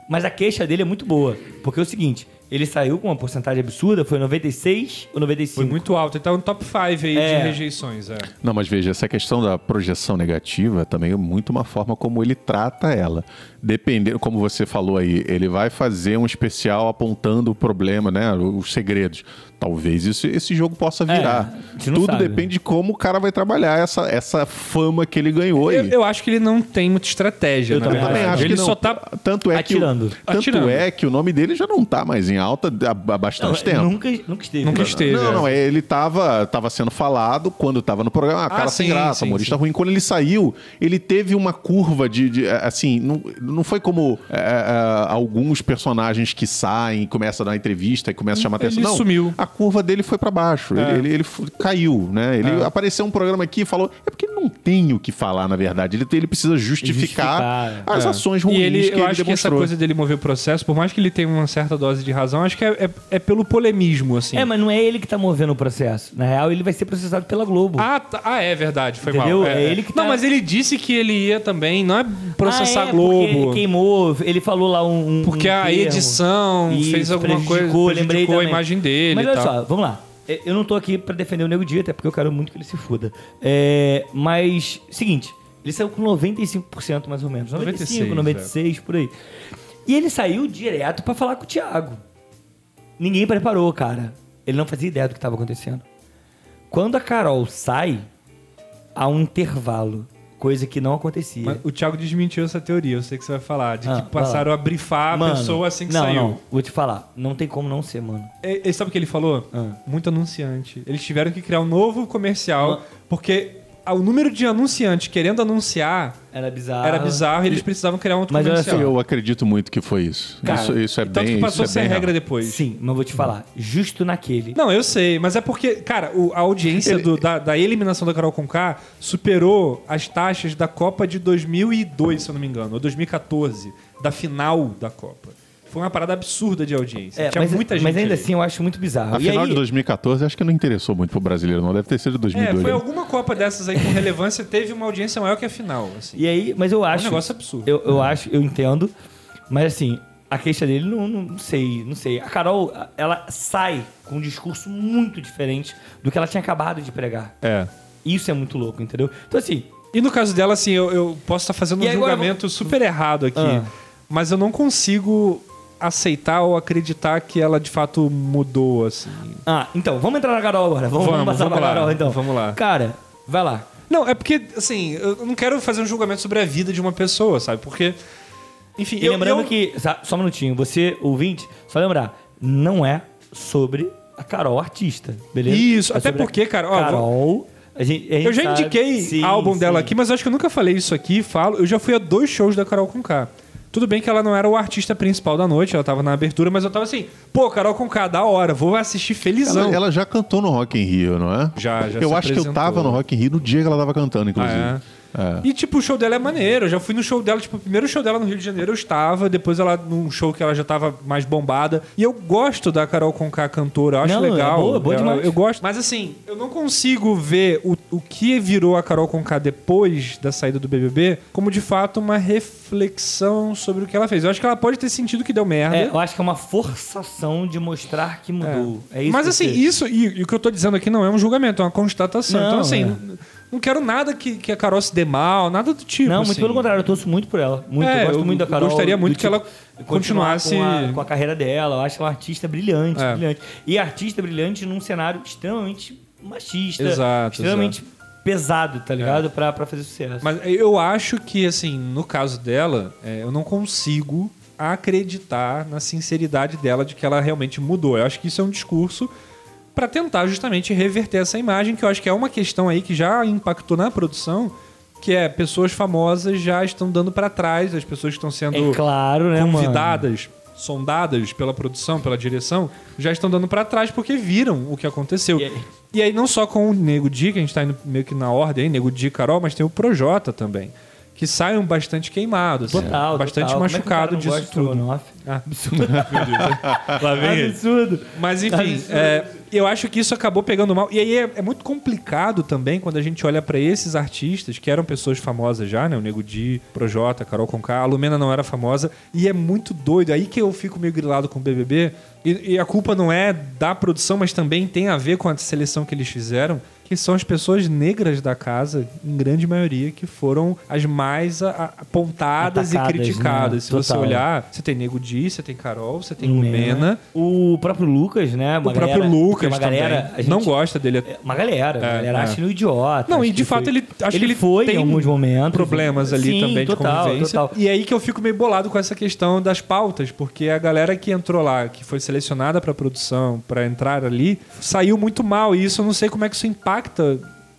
Mas a queixa dele é muito boa, porque é o seguinte, ele saiu com uma porcentagem absurda, foi 96 ou 95? Foi muito alto. Ele no top 5 aí É. de rejeições. É. Não, mas veja, essa questão da projeção negativa também é muito uma forma como ele trata ela. Dependendo, como você falou aí, ele vai fazer um especial apontando o problema, né? Os segredos. Talvez isso, esse jogo possa virar. a gente não Tudo sabe. depende de como o cara vai trabalhar essa, essa fama que ele ganhou aí. Eu, eu acho que ele não tem muita estratégia, Eu também verdade. acho ele que não. só tá... tanto é que o- Atirando. tanto Atirando. é que o nome dele já não tá mais em alta há, há bastante tempo. Nunca, nunca esteve. Nunca esteve. Não, é. não, ele tava, tava sendo falado quando tava no programa, ah, cara sem sim, graça, sim, humorista sim. ruim. Quando ele saiu, ele teve uma curva de, de, eh, assim, não, não foi como eh, eh, alguns personagens que saem, começam a dar entrevista e começam a chamar Ele atenção. Não, sumiu. a curva dele foi pra baixo, É. ele, ele, ele caiu, né? Ele apareceu um programa aqui e falou, é porque ele não tem o que falar, na verdade. Ele, ele precisa justificar, Justificar, as É. ações ruins E ele, que eu ele acho que essa demonstrou. coisa dele mover o processo, por mais que ele tenha uma certa dose de razão, acho que é, é- é pelo polemismo, assim. É, mas não é ele que tá movendo o processo. Na real, ele vai ser processado pela Globo. Ah, tá- ah, é verdade, foi Entendeu? mal. É ele que Não, tá- mas ele disse que ele ia também, não é processar Ah, a é, Globo. Porque ele queimou, ele falou lá um. um Porque a termo. edição Isso, fez alguma coisa, prejudicou, a também. imagem dele Mas e tal. Só, vamos lá. É, Eu não tô aqui pra defender o Nego Dia, até porque eu quero muito que ele se foda. É, mas, seguinte, ele saiu com 95% mais ou menos. 95, 96, 96, por aí. E ele saiu direto pra falar com o Thiago. Ninguém preparou, cara. Ele não fazia ideia do que estava acontecendo. Quando a Carol sai, há um intervalo. Coisa que não acontecia. Mas o Thiago desmentiu essa teoria, eu sei que você vai falar, de Ah, que passaram a brifar a Mano, pessoa assim que não, saiu. Não, vou te falar. Não tem como não ser, mano. E, e sabe o que ele falou? Ah. Muito anunciante. Eles tiveram que criar um novo comercial, porque o número de anunciantes querendo anunciar Era bizarro. era bizarro e eles precisavam criar um outro Mas comercial. só, Eu acredito muito que foi isso. Cara, isso, isso é Tanto bem que passou isso é ser bem regra real. depois. Sim, mas vou te falar. Justo naquele. Não, eu sei, mas é porque, cara, o- a audiência Ele- do- da, da eliminação da Carol Conká superou as taxas da Copa de 2002, se eu não me engano, ou 2014, da final da Copa. Foi uma parada absurda de audiência. É, Tinha mas, muita gente. mas ainda ali. assim eu acho muito bizarro. A E final aí- de 2014 acho que não interessou muito pro brasileiro, não. Deve ter sido É, 2002. foi né? alguma Copa dessas aí com relevância, teve uma audiência maior que a final. Assim. E aí, mas eu acho. negócio absurdo. Eu, eu acho, eu entendo. Mas assim, a queixa dele, não, não, sei, não sei. A Carol, ela sai com um discurso muito diferente do que ela tinha acabado de pregar. É. Isso é muito louco, entendeu? Então, assim, E no caso dela, assim, eu, eu posso estar fazendo E um julgamento super errado aqui, Ah. mas eu não consigo aceitar ou acreditar que ela de fato mudou, assim. Ah, então, vamos entrar na Carol agora. Vamos, vamos Vamos, passar vamos pra lá. Carol, então. Vamos lá. Cara, vai lá. Não, é porque, assim, eu não quero fazer um julgamento sobre a vida de uma pessoa, sabe? Porque, enfim, E eu, lembrando eu- que, só um minutinho, você, ouvinte, só lembrar, não é sobre a Carol artista, beleza? Isso, É até porque, cara, ó, Carol, a gente, a gente Eu já sabe- indiquei Sim, álbum dela sim. aqui, mas eu acho que eu nunca falei isso aqui. Falo, eu já fui a dois shows da Carol Conká. Tudo bem que ela não era o artista principal da noite, ela tava na abertura, mas eu tava assim, pô, Carol Conká, da hora, vou assistir felizão. Ela, ela já cantou no Rock in Rio, não é? Já, já Eu acho que eu apresentou. tava no Rock in Rio no dia que ela tava cantando, inclusive. Ah, É. E, tipo, o show dela é maneiro. Eu já fui no show dela, tipo, o primeiro show dela no Rio de Janeiro eu estava, depois ela num show que ela já tava mais bombada. E eu gosto da Carol Conká cantora, eu acho Não, é legal. boa, boa eu, demais. eu gosto. Mas assim, eu não consigo ver o, o que virou a Carol Conká depois da saída do BBB como de fato uma reflexão sobre o que ela fez. Eu acho que ela pode ter sentido que deu merda. É, eu acho que é uma forçação de mostrar que mudou. É, isso Mas que assim, você- isso, e, e o que eu tô dizendo aqui não é um julgamento, é uma constatação. Não, então, assim, é. Não, quero nada que, que a Carol se dê mal, nada do tipo. Não, muito assim. pelo contrário, eu torço muito por ela. Muito, É, eu gosto eu muito da Carol. gostaria muito que ela continuar continuasse- Com a, com a carreira dela. Eu acho ela uma artista brilhante, É. brilhante. E artista brilhante num cenário extremamente machista. Exato, Extremamente pesado, tá ligado? Pra, pra fazer sucesso. Mas eu acho que, assim, no caso dela, é, eu não consigo acreditar na sinceridade dela de que ela realmente mudou. Eu acho que isso é um discurso pra tentar justamente reverter essa imagem, que eu acho que é uma questão aí que já impactou na produção, que é pessoas famosas já estão dando pra trás, as pessoas que estão sendo é claro, né, mano? convidadas, sondadas pela produção, pela direção, já estão dando pra trás porque viram o que aconteceu. E aí? E aí não só com o Nego Di, que a gente tá indo meio que na ordem aí, Nego Di e Carol, mas tem o Projota também. Que saem bastante queimados. assim, Total, bastante total. É machucado não disso tudo. Ah, absurdo. Lá vem. Absurdo. Mas enfim, Absurdo. é, eu acho que isso acabou pegando mal. E aí é, é muito complicado também quando a gente olha pra esses artistas que eram pessoas famosas já, né? O Nego Di, Projota, Carol Conká. A Lumena não era famosa. E é muito doido. Aí que eu fico meio grilado com o BBB. E, e a culpa não é da produção, mas também tem a ver com a seleção que eles fizeram. Que são as pessoas negras da casa, em grande maioria, que foram as mais apontadas Atacadas, e criticadas. né? Se você Total. olhar, você tem Nego Di, você tem Carol, você tem Lumena. O próprio Lucas, né? O próprio Lucas uma galera, também. a gente- não gosta dele. é, Uma galera, a É, galera é. acha ele um idiota. Não, e de fato foi- ele acho ele que ele foi tem em alguns momentos. problemas ali Sim, também total, de convivência. total. E aí que eu fico meio bolado com essa questão das pautas, porque a galera que entrou lá, que foi selecionada pra produção, pra entrar ali, saiu muito mal e isso eu não sei como é que isso impacta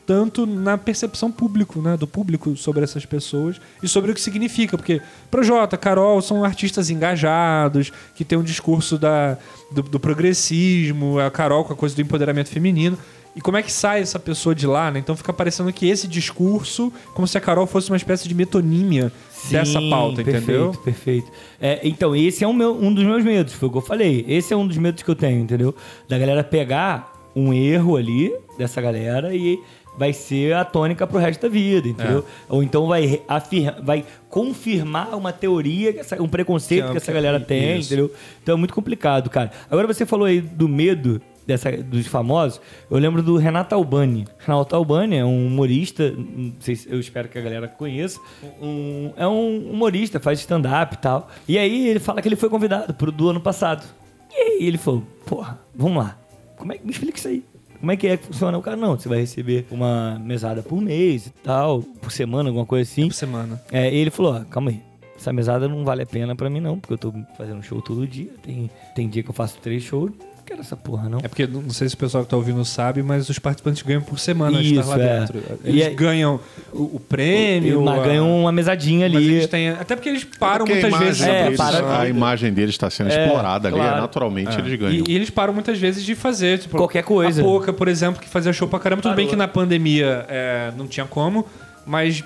tanto na percepção público, né, do público sobre essas pessoas e sobre o que significa, porque Projota, Carol são artistas engajados, que tem um discurso da, do, do progressismo, a Carol com a coisa do empoderamento feminino. E como é que sai essa pessoa de lá, né? Então fica parecendo que esse discurso, como se a Carol fosse uma espécie de metonímia dessa Sim, pauta, perfeito, entendeu? Perfeito. É, então, esse é um, meu- um dos meus medos, foi o que eu falei. Esse é um dos medos que eu tenho, entendeu? Da galera pegar um erro ali dessa galera e vai ser a tônica pro resto da vida, entendeu? É. Ou então vai, afirma, vai confirmar uma teoria, um preconceito Que é- que essa galera tem, isso. entendeu? Então é muito complicado, cara. Agora você falou aí do medo dessa, dos famosos. Eu lembro do Renato Albani. Renato Albani é um humorista, se- eu espero que a galera conheça. Um- é um humorista, faz stand-up e tal. E aí ele fala que ele foi convidado pro do ano passado. E aí ele falou, porra, vamos lá. Como é que me explica isso aí? Como é que é que funciona? O cara, não, você vai receber uma mesada por mês e tal, por semana, alguma coisa assim. Por semana. É, e ele falou, ó, calma aí. Essa mesada não vale a pena pra mim, não, porque eu tô fazendo show todo dia. Tem, tem dia que eu faço três shows. Quero essa porra, não. É porque, não sei se o pessoal que tá ouvindo sabe, mas os participantes ganham por semana de estar Isso, lá é. dentro. E Eles aí- ganham o, o prêmio. Mas a- ganham uma mesadinha mas ali. eles têm- Até porque eles param Porque a muitas vezes. É, a deles- produção. a imagem deles está sendo É, explorada ali, claro. é, naturalmente É. eles ganham. E, e eles param muitas vezes de fazer, tipo, Qualquer coisa. A Poca, por exemplo, que fazia show pra caramba. Tudo bem Parou. que na pandemia é, não tinha como, mas,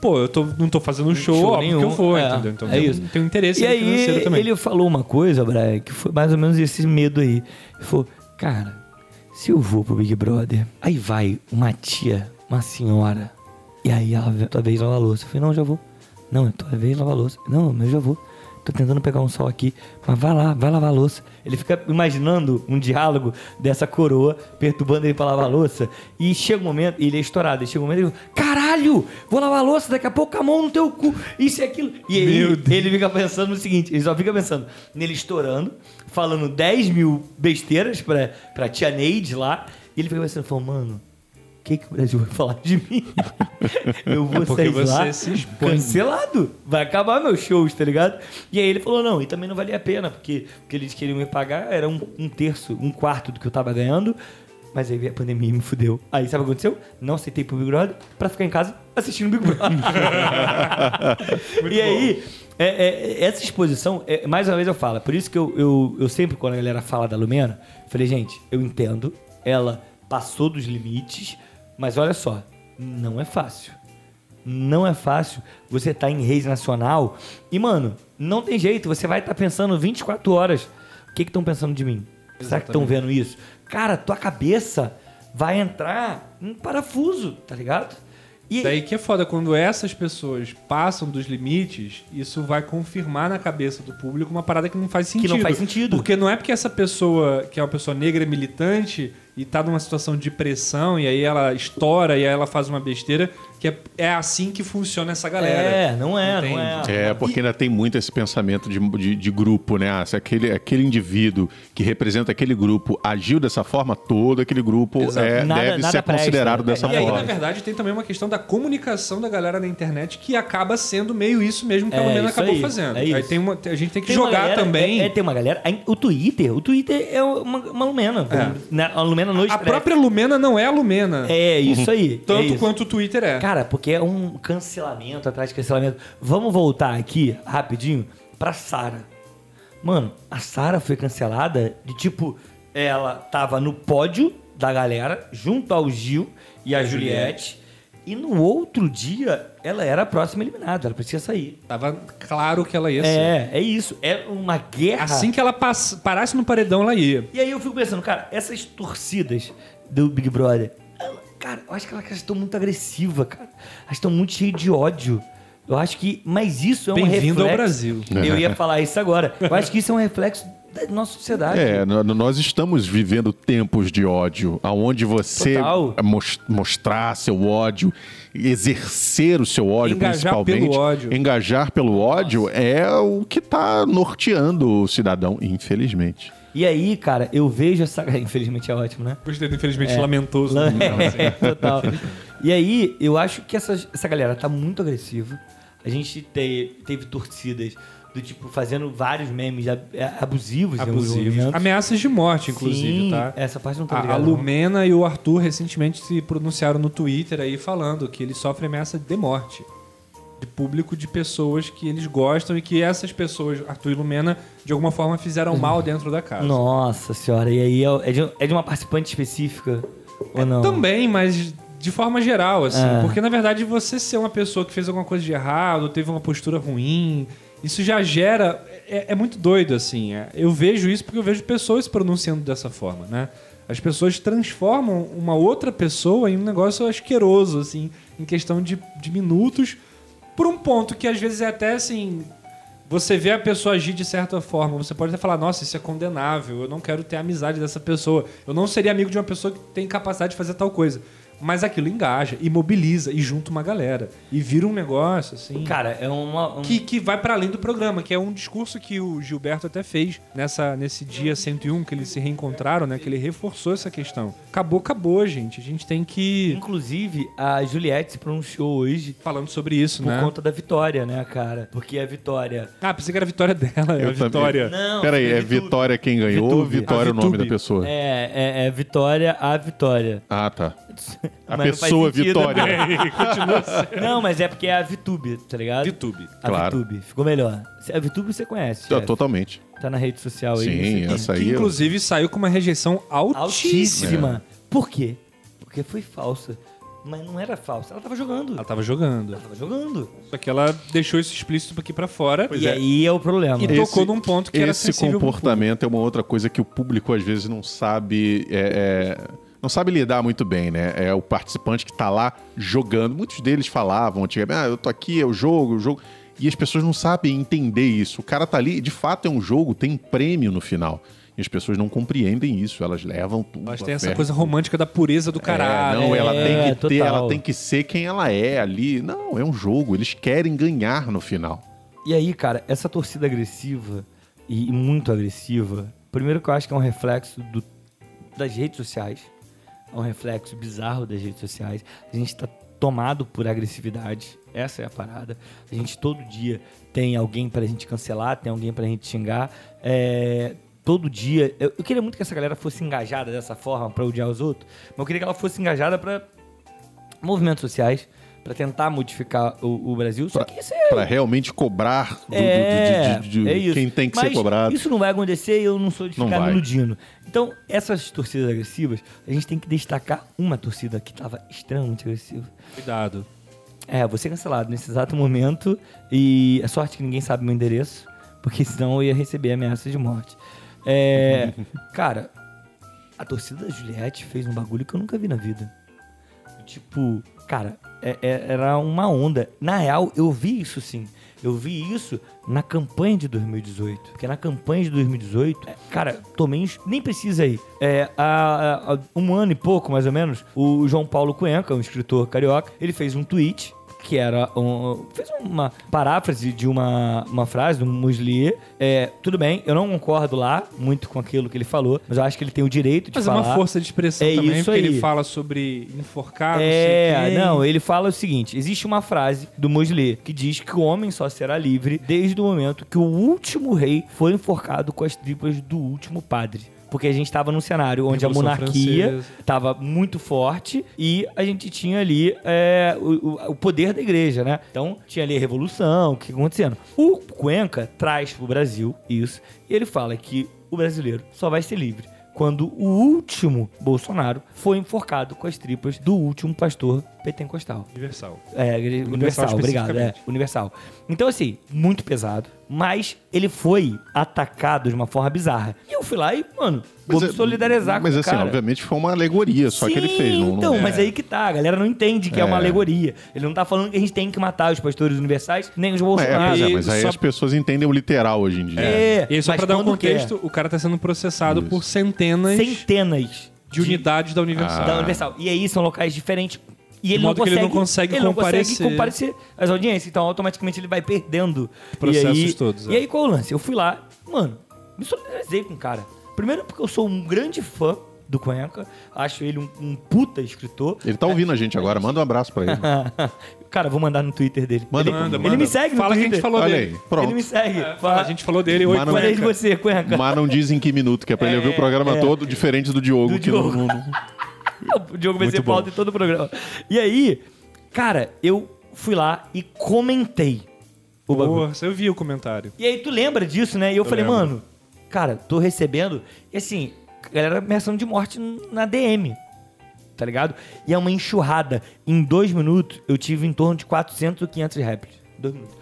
pô, eu tô, não tô fazendo show, Show óbvio que nenhum, eu vou, é, entendeu? Então é tem, isso. tem um interesse E ali financeiro aí também. ele falou uma coisa, Brian, que foi mais ou menos esse medo aí. Ele falou, cara, se eu vou pro Big Brother, aí vai uma tia, uma senhora, e aí ela, tua vez lava a louça. Eu falei, não, já vou. Não, é tua vez lava a louça. Não, mas eu já vou. Tô tentando pegar um sol aqui, mas vai lá, vai lavar a louça. Ele fica imaginando um diálogo dessa coroa perturbando ele pra lavar a louça. E chega um momento, ele é estourado, e chega um momento ele fala, caralho, vou lavar a louça, daqui a pouco a mão no teu cu, isso e aquilo. E Deus. ele fica pensando no seguinte, ele só fica pensando nele estourando, falando 10 mil besteiras pra, pra tia Neide lá, e ele fica pensando, falando, mano, que, que o Brasil vai falar de mim? Eu vou Porque sair você lá se expõe. cancelado. Vai acabar meus shows, tá ligado? E aí ele falou, não, e também não valia a pena, porque o que eles queriam me pagar era um, um terço, um quarto do que eu tava ganhando. Mas aí veio a pandemia e me fudeu. Aí sabe o que aconteceu? Não aceitei pro Big Brother pra ficar em casa assistindo Big Brother. e aí, é, é, essa exposição, é, mais uma vez eu falo, por isso que eu, eu, eu sempre, quando a galera fala da Lumena, falei, gente, eu entendo, ela passou dos limites, mas olha só, não é fácil. Não é fácil você estar em rede nacional e, mano, não tem jeito, você vai estar pensando 24 horas. O que estão pensando de mim? Será que estão vendo isso? Cara, tua cabeça vai entrar em parafuso, tá ligado? E Daí que é foda, quando essas pessoas passam dos limites, isso vai confirmar na cabeça do público uma parada que não faz sentido. não faz sentido. Porque não é porque essa pessoa, que é uma pessoa negra militante, e tá numa situação de pressão, e aí ela estoura, e aí ela faz uma besteira, que é, é assim que funciona essa galera. É, não é, não Entende? é. É, porque ainda tem muito esse pensamento de, de, de grupo, né? Ah, se aquele, aquele indivíduo que representa aquele grupo agiu dessa forma, todo aquele grupo Exato. é, Nada- deve nada ser presta. considerado dessa E aí, forma. na verdade, tem também uma questão da comunicação da galera na internet que acaba sendo meio isso mesmo que a É, Lumena isso acabou aí, fazendo. é aí isso. tem uma, a gente tem que Tem jogar galera- também. É, é, tem uma galera. aí, O Twitter, o Twitter é uma, uma Lumena. É. né, A Lumena no a própria Lumena não é a Lumena. É, isso aí. é Tanto isso. quanto o Twitter é. Cara, porque é um cancelamento atrás de cancelamento. Vamos voltar aqui, rapidinho, pra Sara. Mano, a Sara foi cancelada de tipo, ela tava no pódio da galera, junto ao Gil e a Juliette. E no outro dia, ela era a próxima eliminada, ela precisa sair. Tava claro que ela ia ser. É, é isso. É uma guerra. Assim que ela parasse no paredão, ela ia. E aí eu fico pensando, cara, essas torcidas do Big Brother, cara, eu acho que elas estão muito agressivas, cara. Elas estão muito cheias de ódio. Eu acho que. Mas isso é um reflexo. Bem-vindo ao Brasil. Eu ia falar isso agora. Eu acho que isso é um reflexo da nossa sociedade. É, nós estamos vivendo tempos de ódio, aonde você Total. mos- mostrar seu ódio, exercer o seu ódio Engajar principalmente, pelo ódio. engajar pelo ódio é o que está norteando o cidadão, infelizmente. E aí, cara, eu vejo essa. Infelizmente é ótimo, né? Gostei do infelizmente É. lamentoso. Não, assim. É, total. E aí, eu acho que essa, essa galera tá muito agressiva. A gente te- teve torcidas do tipo fazendo vários memes ab- abusivos, Abusivos. Ameaças de morte, inclusive, Sim, tá? Essa parte não tô A, a ligado. não. Lumena e o Arthur recentemente se pronunciaram no Twitter aí falando que eles sofrem ameaça de morte. De público de pessoas que eles gostam e que essas pessoas, Arthur e Lumena, de alguma forma fizeram mal dentro da casa. Nossa senhora, e aí é, é de, é de uma participante específica? Ou não? Também, mas de forma geral, assim. É. Porque, na verdade, você ser uma pessoa que fez alguma coisa de errado, teve uma postura ruim, isso já gera... É, é muito doido, assim. é. Eu vejo isso porque eu vejo pessoas pronunciando dessa forma, né? As pessoas transformam uma outra pessoa em um negócio asqueroso, assim, em questão de, de minutos, por um ponto que às vezes é até assim. Você vê a pessoa agir de certa forma, você pode até falar, nossa, isso é condenável, eu não quero ter amizade dessa pessoa, eu não seria amigo de uma pessoa que tem capacidade de fazer tal coisa. Mas aquilo engaja, e mobiliza, e junta uma galera. E vira um negócio, assim. Cara, é uma. um- Que, que vai para além do programa, que é um discurso que o Gilberto até fez nessa, nesse dia 101, que eles se reencontraram, né? Que ele reforçou essa questão. Acabou, acabou, gente. A gente tem que. Inclusive, a Juliette se pronunciou hoje Falando sobre isso, por né? conta da vitória, né, cara? Porque a vitória. Ah, pensei que era a vitória dela, é Eu a também. vitória. Não, Peraí, é. Vitória quem ganhou ou. Vitória Ah, o nome da pessoa? É, é, é Vitória a Vitória. Ah, tá. A Mas pessoa sentido, Vitória. né? Continua sendo. Não, mas é porque é a Vitube, tá ligado? VTube. A Claro. Vitube. Ficou melhor. A Vitube você conhece. Tá. Totalmente. Tá na rede social aí. Sim, essa Que aí. eu- inclusive saiu com uma rejeição altíssima. Altíssima. Por quê? Porque foi falsa. Mas não era falsa. Ela tava jogando. Ela tava jogando. Ela tava jogando. Só que ela deixou isso explícito aqui pra fora. e aí é o problema. E tocou num ponto que era esse sensível pro comportamento é uma outra coisa que o público às vezes não sabe é, é, não sabe lidar muito bem, né? É o participante que tá lá jogando. Muitos deles falavam antigamente, ah, eu tô aqui, é o jogo, o jogo. E as pessoas não sabem entender isso. O cara tá ali, de fato é um jogo, tem prêmio no final. E as pessoas não compreendem isso, elas levam tudo. Mas tem essa coisa romântica da pureza do caralho. É, não, ela É, tem que ter, total. ela tem que ser quem ela é ali. Não, é um jogo, eles querem ganhar no final. E aí, cara, essa torcida agressiva e e muito agressiva, primeiro que eu acho que é um reflexo do- das redes sociais. É um reflexo bizarro das redes sociais. A gente tá tomado por agressividade. Essa é a parada. A gente todo dia tem alguém pra gente cancelar, tem alguém pra gente xingar. É, todo dia. Eu, eu queria muito que essa galera fosse engajada dessa forma pra odiar os outros, mas eu queria que ela fosse engajada pra movimentos sociais, pra tentar modificar o, o Brasil. Só que isso é Pra realmente cobrar do- do- é, de, de- de é quem tem que Mas ser cobrado. Isso não vai acontecer e eu não sou de ficar me iludindo. Então, essas torcidas agressivas, a gente tem que destacar uma torcida que estava extremamente agressiva. Cuidado. É, vou ser cancelado nesse exato momento e é sorte que ninguém sabe meu endereço, porque senão eu ia receber ameaças de morte. É, cara, a torcida da Juliette fez um bagulho que eu nunca vi na vida. Tipo, cara, é- é- era uma onda. Na real, eu vi isso sim. Eu vi isso na campanha de 2018. Porque na campanha de 2018, é, cara, tomei. Nem precisa ir. É, há, há um ano e pouco, mais ou menos, o João Paulo Cuenca, um escritor carioca, ele fez um tweet que era um, fez uma paráfrase de uma, uma frase do Muslier. É, tudo bem, eu não concordo lá muito com aquilo que ele falou, mas eu acho que ele tem o direito de Mas é falar. uma força de expressão É também, isso porque aí. ele fala sobre enforcar, não É, quem. não, ele fala o seguinte: existe uma frase do Muslier que diz que o homem só será livre desde o momento que o último rei foi enforcado com as tripas do último padre. Porque a gente estava num cenário onde a Revolução monarquia Francesa. estava muito forte e a gente tinha ali é, o, o- o poder da igreja, né? Então tinha ali a revolução, o que acontecendo. O Cuenca traz pro Brasil isso e ele fala que o brasileiro só vai ser livre quando o último Bolsonaro foi enforcado com as tripas do último pastor pentecostal. Universal. É, igreja- universal, obrigado. É, universal. Então, assim, muito pesado. Mas ele foi atacado de uma forma bizarra. E eu fui lá e, mano, vou me é- solidarizar mas com o assim, cara. obviamente foi uma alegoria só que ele fez. Não, não- Então, é. mas aí que tá, a galera não entende que é. uma É. alegoria. Ele não tá falando que a gente tem que matar os pastores universais, nem os É, Bolsonaro. pois é, E mas aí só- as pessoas entendem o literal hoje em dia. É, E só mas pra dar um contexto, o cara tá sendo processado Isso. por centenas centenas de unidades da Universal. da Universal. E aí são locais diferentes. E De ele não modo que consegue, ele não consegue ele não comparecer. consegue comparecer às audiências. Então, automaticamente, ele vai perdendo. Processos e aí, todos, é. E aí, qual o lance? Eu fui lá, mano, me solidarizei com o cara. Primeiro porque eu sou um grande fã do Cuenca. Acho ele um, um puta escritor. Ele tá ouvindo a gente agora, manda um abraço pra ele. cara, vou mandar no Twitter dele. Manda, ele, Manda, ele manda. me segue no Fala que a Twitter. gente falou Olha dele. aí, pronto. Ele me segue. Fala, a gente falou dele. Oi, Mano, Falei de Cuenca. você, Cuenca. Mas não diz em que minuto, que é pra ele ouvir o programa é. todo, diferente do Diogo. Do que não- Diogo. não- não- O Diogo vai ser pauta em todo o programa. E aí, cara, eu fui lá e comentei o bagulho. Porra, eu vi o comentário. E aí tu lembra disso, né? E eu, falei, lembro. mano, cara, tô recebendo. E assim, a galera ameaçando de morte na DM. Tá ligado? E é uma enxurrada. Em dois minutos, eu tive em torno de 400 ou 500 réplias. Dois minutos.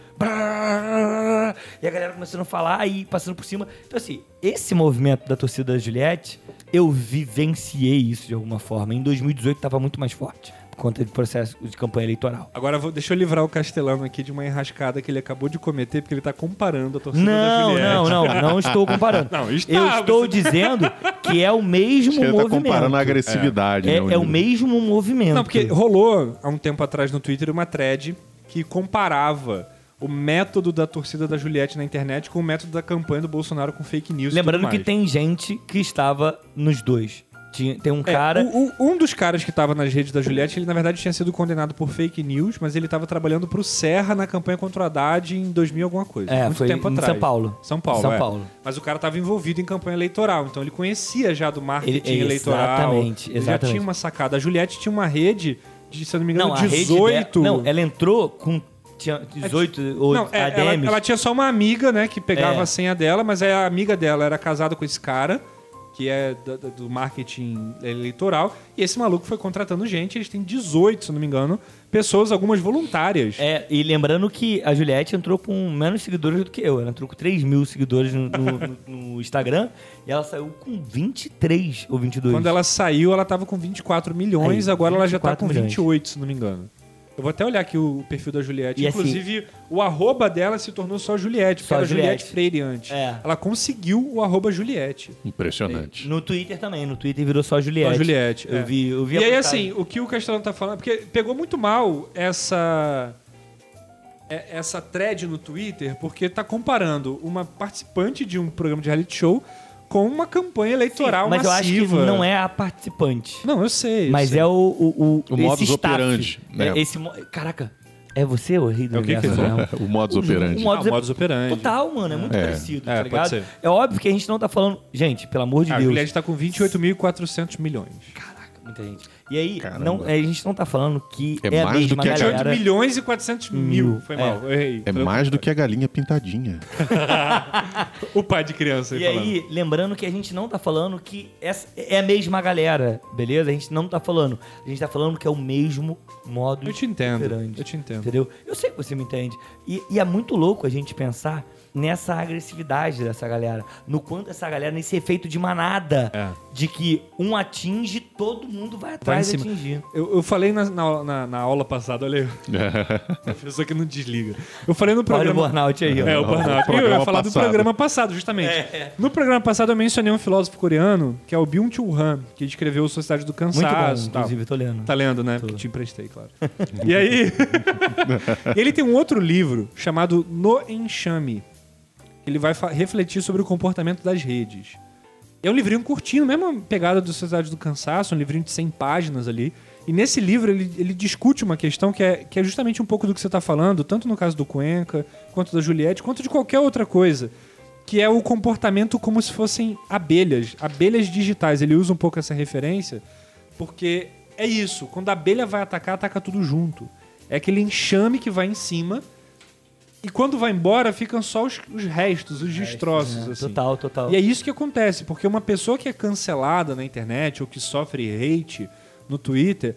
E a galera começando a falar e passando por cima. Então, assim, esse movimento da torcida da Juliette, eu vivenciei isso de alguma forma. Em 2018 tava muito mais forte. Por conta de processo de campanha eleitoral. Agora, vou- deixa eu livrar o Castelano aqui de uma enrascada que ele acabou de cometer, porque ele tá comparando a torcida da Não, Juliette. não, não, não estou comparando. Não, está, eu estou você- dizendo que é o mesmo Acho que ele tá movimento. comparando a agressividade. É, né, é o mesmo movimento. Não, porque rolou há um tempo atrás no Twitter uma thread que comparava o método da torcida da Juliette na internet com o método da campanha do Bolsonaro com fake news. Lembrando que tem gente que estava nos dois. Tinha- tem um É, cara. o- o- um dos caras que estava nas redes da Juliette, ele na verdade tinha sido condenado por fake news, mas ele estava trabalhando pro Serra na campanha contra o Haddad em 2000 alguma coisa. É, muito foi tempo em atrás. São Paulo. São Paulo, São é. Paulo. Mas o cara estava envolvido em campanha eleitoral, então ele conhecia já do marketing Ele- eleitoral. exatamente, Ele já tinha uma sacada. A Juliette tinha uma rede de, se eu não me engano, não, a rede 18... dela- não, ela entrou com tinha 18 ou Não, é, ela, ADMs. ela tinha só uma amiga, né, que pegava É. a senha dela, mas a amiga dela era casada com esse cara, que é da- do marketing eleitoral, e esse maluco foi contratando gente, eles têm 18, se não me engano, pessoas, algumas voluntárias. É, e lembrando que a Juliette entrou com menos seguidores do que eu. Ela entrou com 3 mil seguidores no, no- no- Instagram e ela saiu com 23 ou 22. Quando ela saiu, ela tava com 24 milhões, Aí, agora ela já tá 24 com milhões. 28, se não me engano. Eu vou até olhar aqui o perfil da Juliette. E assim- Inclusive, o arroba dela se tornou só Juliette, porque Só era Juliette. Juliette. Freire antes. É. Ela conseguiu o arroba Juliette. Impressionante. No Twitter também, no Twitter virou só Juliette. Só Juliette. Eu é. vi, eu vi E a aí, assim, o que o Castelão tá falando, porque pegou muito mal essa. é- Essa thread no Twitter, porque tá comparando uma participante de um programa de reality show com uma campanha eleitoral Mas eu acho que massiva. não é a participante. Não, eu sei. eu Mas sei. é o. O, O modus esse staff. operandi, né? É, esse, caraca, é você, o rei do É o que que universo, né? o modus operandi. O modus, Ah, o modus operandi. Total, mano, é muito É. parecido, É, tá pode ligado? ser. É óbvio que a gente não tá falando. Gente, pelo amor de A Deus. Juliette tá com 28.400 milhões. Caraca, muita gente. E aí, Caramba. não, a gente não tá falando que É é, a mais do que a 28 galera. milhões e 400 mil. Mil. Foi É. mal, eu errei. É Foi mais do que a galinha pintadinha. o pai de criança E falando. aí, lembrando que a gente não tá falando que essa é a mesma galera, beleza? A gente não tá falando. A gente tá falando que é o mesmo modo Eu te entendo, operandi, eu te entendo. Entendeu? Eu sei que você me entende. E, e é muito louco a gente pensar nessa agressividade dessa galera. No quanto essa galera, nesse efeito de manada. É. De que um atinge, todo mundo vai atrás de atingir. Eu, eu falei na, na, na- na aula passada, olha aí. A pessoa que não desliga. Eu falei no Olha o programa. burnout aí, ó. É, o burnout. Eu ia programa falar do programa passado, justamente. É. No programa passado eu mencionei um filósofo coreano, que é o Byung-Chul Han, que escreveu Sociedade do Muito bom, Cansaço. e tal. inclusive, tô lendo. Tá lendo, né? Porque te emprestei, claro. e aí, ele tem um outro livro chamado No Enxame. Ele vai refletir sobre o comportamento das redes. É um livrinho curtinho, mesma pegada do Sociedade do Cansaço, um livrinho de 100 páginas ali. E nesse livro ele, ele discute uma questão que é, que é justamente um pouco do que você está falando, tanto no caso do Cuenca, quanto da Juliette, quanto de qualquer outra coisa. Que é o comportamento como se fossem abelhas, abelhas digitais. Ele usa um pouco essa referência, porque é isso. Quando a abelha vai atacar, ataca tudo junto. É aquele enxame que vai em cima. E quando vai embora, ficam só os, os restos, os destroços. É, assim. Total, total. E é isso que acontece, porque uma pessoa que é cancelada na internet ou que sofre hate no Twitter,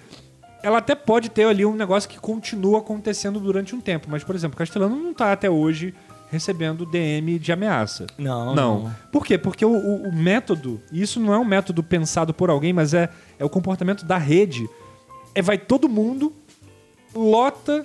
ela até pode ter ali um negócio que continua acontecendo durante um tempo. Mas, por exemplo, Castelano não tá até hoje recebendo DM de ameaça. Não, Não. não. Por quê? Porque o, o- o método, e isso não é um método pensado por alguém, mas é, é o comportamento da rede. É vai todo mundo, lota,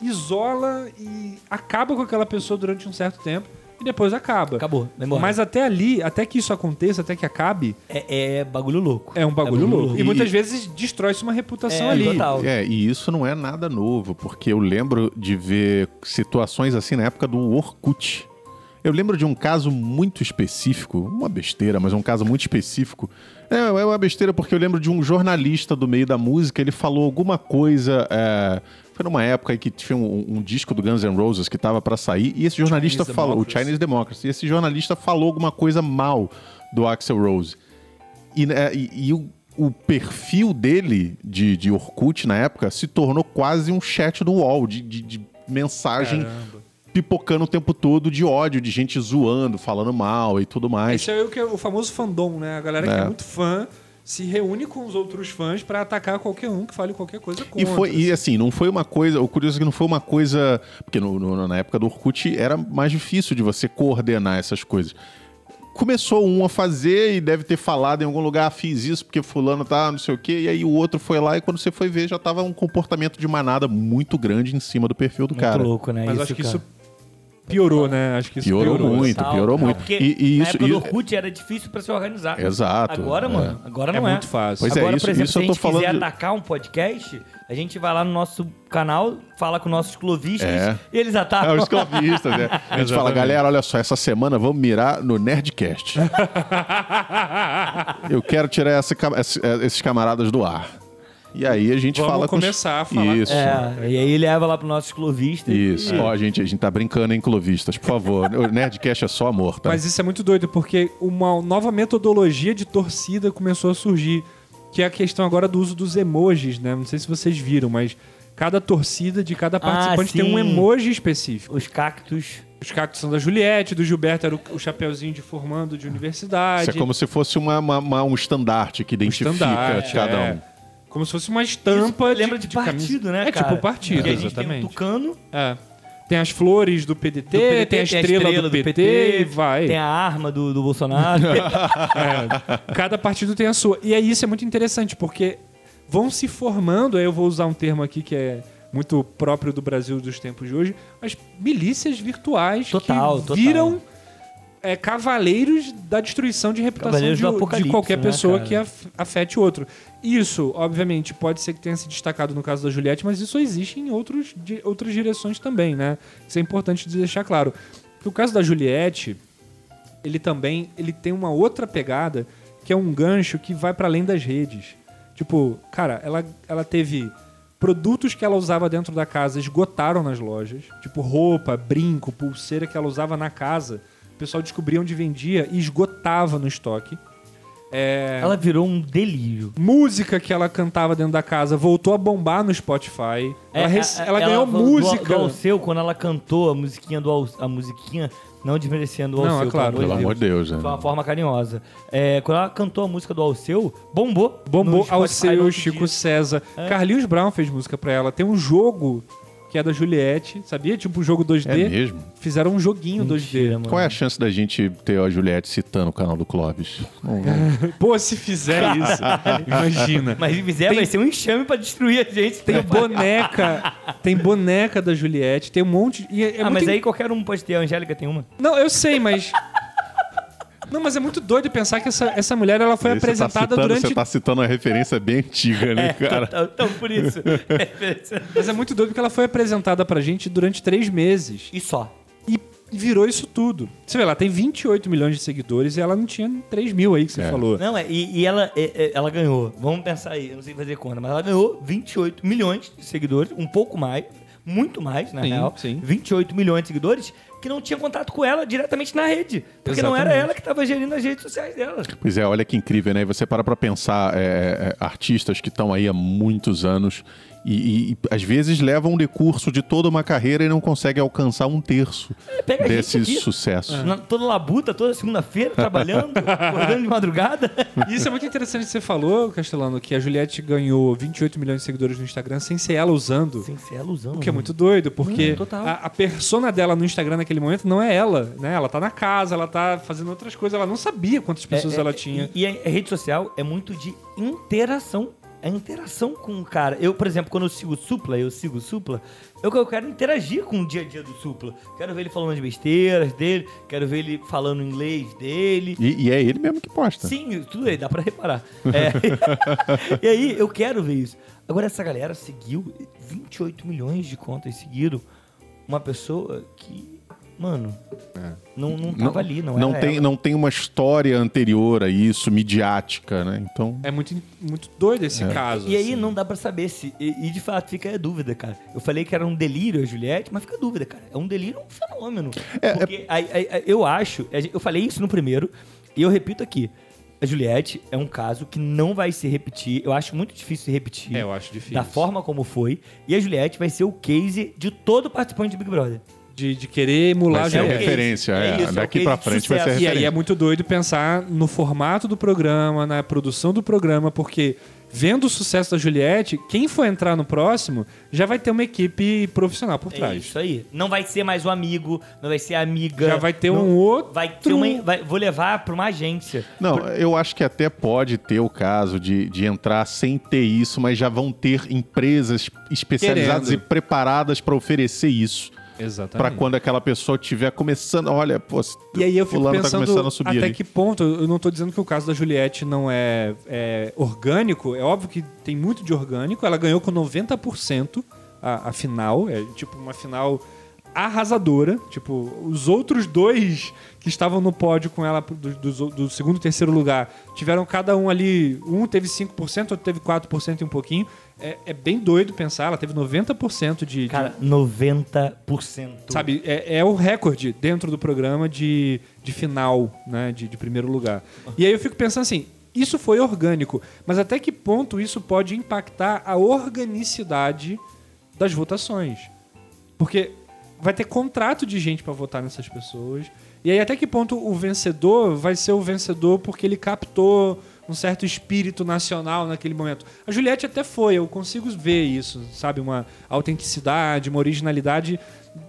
isola e acaba com aquela pessoa durante um certo tempo e depois acaba. Acabou. Mas até ali, até que isso aconteça, até que acabe, é, é bagulho louco. é um bagulho, louco. E, E- muitas vezes destrói-se uma reputação É, ali. total. É, e isso não é nada novo, porque eu lembro de ver situações assim na época do Orkut. Eu lembro de um caso muito específico, uma besteira, mas um caso muito específico. É, é uma besteira porque eu lembro de um jornalista do meio da música, ele falou alguma coisa. Foi numa época aí que tinha um, um disco do Guns N' Roses que estava para sair, e esse jornalista Chinese falou, o Democracy. Chinese Democracy, e esse jornalista falou alguma coisa mal do Axel Rose. E, né, e- e o, o perfil dele de, de Orkut na época se tornou quase um chat do UOL, de, de- de mensagem Caramba. pipocando o tempo todo de ódio, de gente zoando, falando mal e tudo mais. Esse é o, que é o famoso fandom, né? A galera que é É. muito fã se reúne com os outros fãs pra atacar qualquer um que fale qualquer coisa contra. E foi, e assim. assim, não foi uma coisa. O curioso é que não foi uma coisa. Porque no- no- na época do Orkut era mais difícil de você coordenar essas coisas. Começou um a fazer e deve ter falado em algum lugar, "Ah, fiz isso porque fulano tá, não sei o quê, e aí o outro foi lá e quando você foi ver já tava um comportamento de manada muito grande em cima do perfil do Muito cara. louco, né? Mas eu acho que cara. isso piorou, né? Acho que isso Piorou piorou. muito. Total. piorou muito. Porque E- e na isso- época do Orkut era difícil pra se organizar. Exato, Agora, é. mano, agora É não é. muito fácil. Pois é, Agora, isso- por exemplo, isso se a gente quiser de- atacar um podcast, a gente vai lá no nosso canal, fala com nossos clovistas É. e eles atacam. É, os clubistas, né? A gente fala, galera, olha só, essa semana vamos mirar no Nerdcast. Eu quero tirar esse- esses camaradas do ar. E aí a gente Vamos fala com os- começar a falar Isso. É, e aí leva lá pro nossos clovistas. Isso. E- Ó, gente, a gente tá brincando, hein, clubistas, por favor. O Nerdcast é só amor, tá? Mas isso é muito doido, porque uma nova metodologia de torcida começou a surgir, que é a questão agora do uso dos emojis, né? Não sei se vocês viram, mas cada torcida de cada participante tem um emoji específico. Os cactos. Os cactos são da Juliette, do Gilberto era o, o chapeuzinho de formando de universidade. Isso é como se fosse uma, uma- uma- um estandarte que identifica estandarte, cada é. um. Como se fosse uma estampa Isso lembra de, camisa- partido, né, É cara? tipo partido, a gente exatamente. tem um tucano, É. Tem as flores do PDT, do PDT, tem a estrela, do, PT, e vai. Tem a arma do, do Bolsonaro. É, cada partido tem a sua. E aí isso é muito interessante, porque vão se formando, aí eu vou usar um termo aqui que é muito próprio do Brasil dos tempos de hoje, mas milícias virtuais Total, que total. É, cavaleiros da destruição de reputação de, de qualquer né, pessoa cara? que af- afete o outro. Isso, obviamente, pode ser que tenha se destacado no caso da Juliette, mas isso existe em outros, di- outras direções também, né? Isso é importante de deixar claro. O caso da Juliette, ele também ele tem uma outra pegada que é um gancho que vai para além das redes. Tipo, cara, ela, ela teve produtos que ela usava dentro da casa esgotaram nas lojas, tipo roupa, brinco, pulseira que ela usava na casa. O pessoal descobria onde vendia e esgotava no estoque. É, Ela virou um delírio. música que ela cantava dentro da casa voltou a bombar no Spotify. É, ela, rece- a- a- ela ganhou do- música. Do, Alceu, quando ela cantou a musiquinha do Al- a musiquinha, não desmerecendo o Não, Alceu, é claro. Pelo amor de Deus, né? Foi uma forma carinhosa. É, quando ela cantou a música do Alceu, bombou. Bombou Spotify outro Chico dia. César. É. Carlinhos Brown fez música pra ela. Tem um jogo que é da Juliette, sabia? Tipo um jogo 2D. É mesmo? Fizeram um joguinho Mentira, 2D. mano. Qual é a chance da gente ter a Juliette citando o canal do Clóvis? Pô, se fizer isso, imagina. Mas se fizer, Tem- vai ser um enxame pra destruir a gente. Tem boneca, tem boneca da Juliette, tem um monte. E é, ah, muito mas en- aí qualquer um pode ter. A Angélica tem uma. Não, eu sei, mas. Não, mas é muito doido pensar que essa, essa mulher ela foi Você tá apresentada citando- durante. Você tá citando uma referência bem antiga, né, cara? Então, então, por isso. Mas é muito doido porque ela foi apresentada pra gente durante três meses. e só. E virou isso tudo. Você vê, ela tem 28 milhões de seguidores e ela não tinha 3 mil aí que você É. falou. Não, é, e, e ela, é, é, ela ganhou, vamos pensar aí, eu não sei fazer conta, mas ela ganhou 28 milhões de seguidores, um pouco mais, muito mais, na Sim, real. sim. 28 milhões de seguidores que não tinham contato com ela diretamente na rede. Porque não era Exatamente. ela que estava gerindo as redes sociais dela. Pois é, olha que incrível, né? E você para pra pensar, é, é, artistas que estão aí há muitos anos e, e- e, às vezes levam um decurso de toda uma carreira e não conseguem alcançar um terço gente desse sucesso. Na- toda labuta, toda segunda-feira, trabalhando, acordando de madrugada. E isso é muito interessante que você falou, Castelano, que a Juliette ganhou 28 milhões de seguidores no Instagram sem ser ela usando. Sem ser alusão. O que é muito doido, porque Hum, a, a persona dela no Instagram naquele momento não é ela, né? Ela tá na casa, ela tá fazendo outras coisas, ela não sabia quantas pessoas ela tinha. E, e a rede social é muito de interação. É interação com o cara. Eu, por exemplo, quando eu sigo o Supla, eu sigo o Supla, eu, eu quero interagir com o dia a dia do Supla. Quero ver ele falando as besteiras dele, quero ver ele falando inglês dele. E, e é ele mesmo que posta. Sim, tudo aí, dá pra reparar. É. e aí, eu quero ver isso. Agora, essa galera seguiu 28 milhões de contas seguiram uma pessoa que, mano, não, não tava ali, não, não era tem, ela. não tem uma história anterior a isso, midiática, né? Então, É muito, muito doido esse caso. E aí assim. não dá pra saber se. E, e, de fato fica a dúvida, cara. Eu falei que era um delírio a Juliette, mas fica a dúvida, cara. É um delírio, um fenômeno. É, Porque aí- aí- aí eu acho. Eu falei isso no primeiro, e eu repito aqui. A Juliette é um caso que não vai se repetir. Eu acho muito difícil se repetir. É, eu acho difícil. Da forma como foi. E a Juliette vai ser o case de todo participante de Big Brother. De, de querer emular vai a ser é referência. É é. isso, é Daqui case pra frente vai ser a sucesso. E aí referência. é muito doido pensar no formato do programa, na produção do programa, porque vendo o sucesso da Juliette, quem for entrar no próximo já vai ter uma equipe profissional por É trás. isso aí. Não vai ser mais o amigo, não vai ser a amiga. Já vai ter não- um outro. Vai ter uma, vai- vou levar pra uma agência. Não, eu acho que até pode ter o caso de, de entrar sem ter isso, mas já vão ter empresas especializadas Querendo. e preparadas para oferecer isso. Para Exatamente. quando aquela pessoa estiver começando, olha, pô, E aí eu fico fulano tá pensando começando a subir até ali. que ponto, eu não tô dizendo que o caso da Juliette não é, é orgânico, é óbvio que tem muito de orgânico, ela ganhou com 90% a, a final, é tipo uma final arrasadora, tipo, os outros dois que estavam no pódio com ela do, do- do segundo e terceiro lugar, tiveram cada um ali, um teve 5%, outro teve 4% e um pouquinho, é, é bem doido pensar, ela teve 90% de, de Cara, 90%. Sabe, é, é o recorde dentro do programa de, de final, né? De, de primeiro lugar. E aí eu fico pensando assim, isso foi orgânico, mas até que ponto isso pode impactar a organicidade das votações? Porque vai ter contrato de gente pra votar nessas pessoas. E aí até que ponto o vencedor vai ser o vencedor porque ele captou um certo espírito nacional naquele momento. A Juliette até foi, eu consigo ver isso, sabe? Uma autenticidade, uma originalidade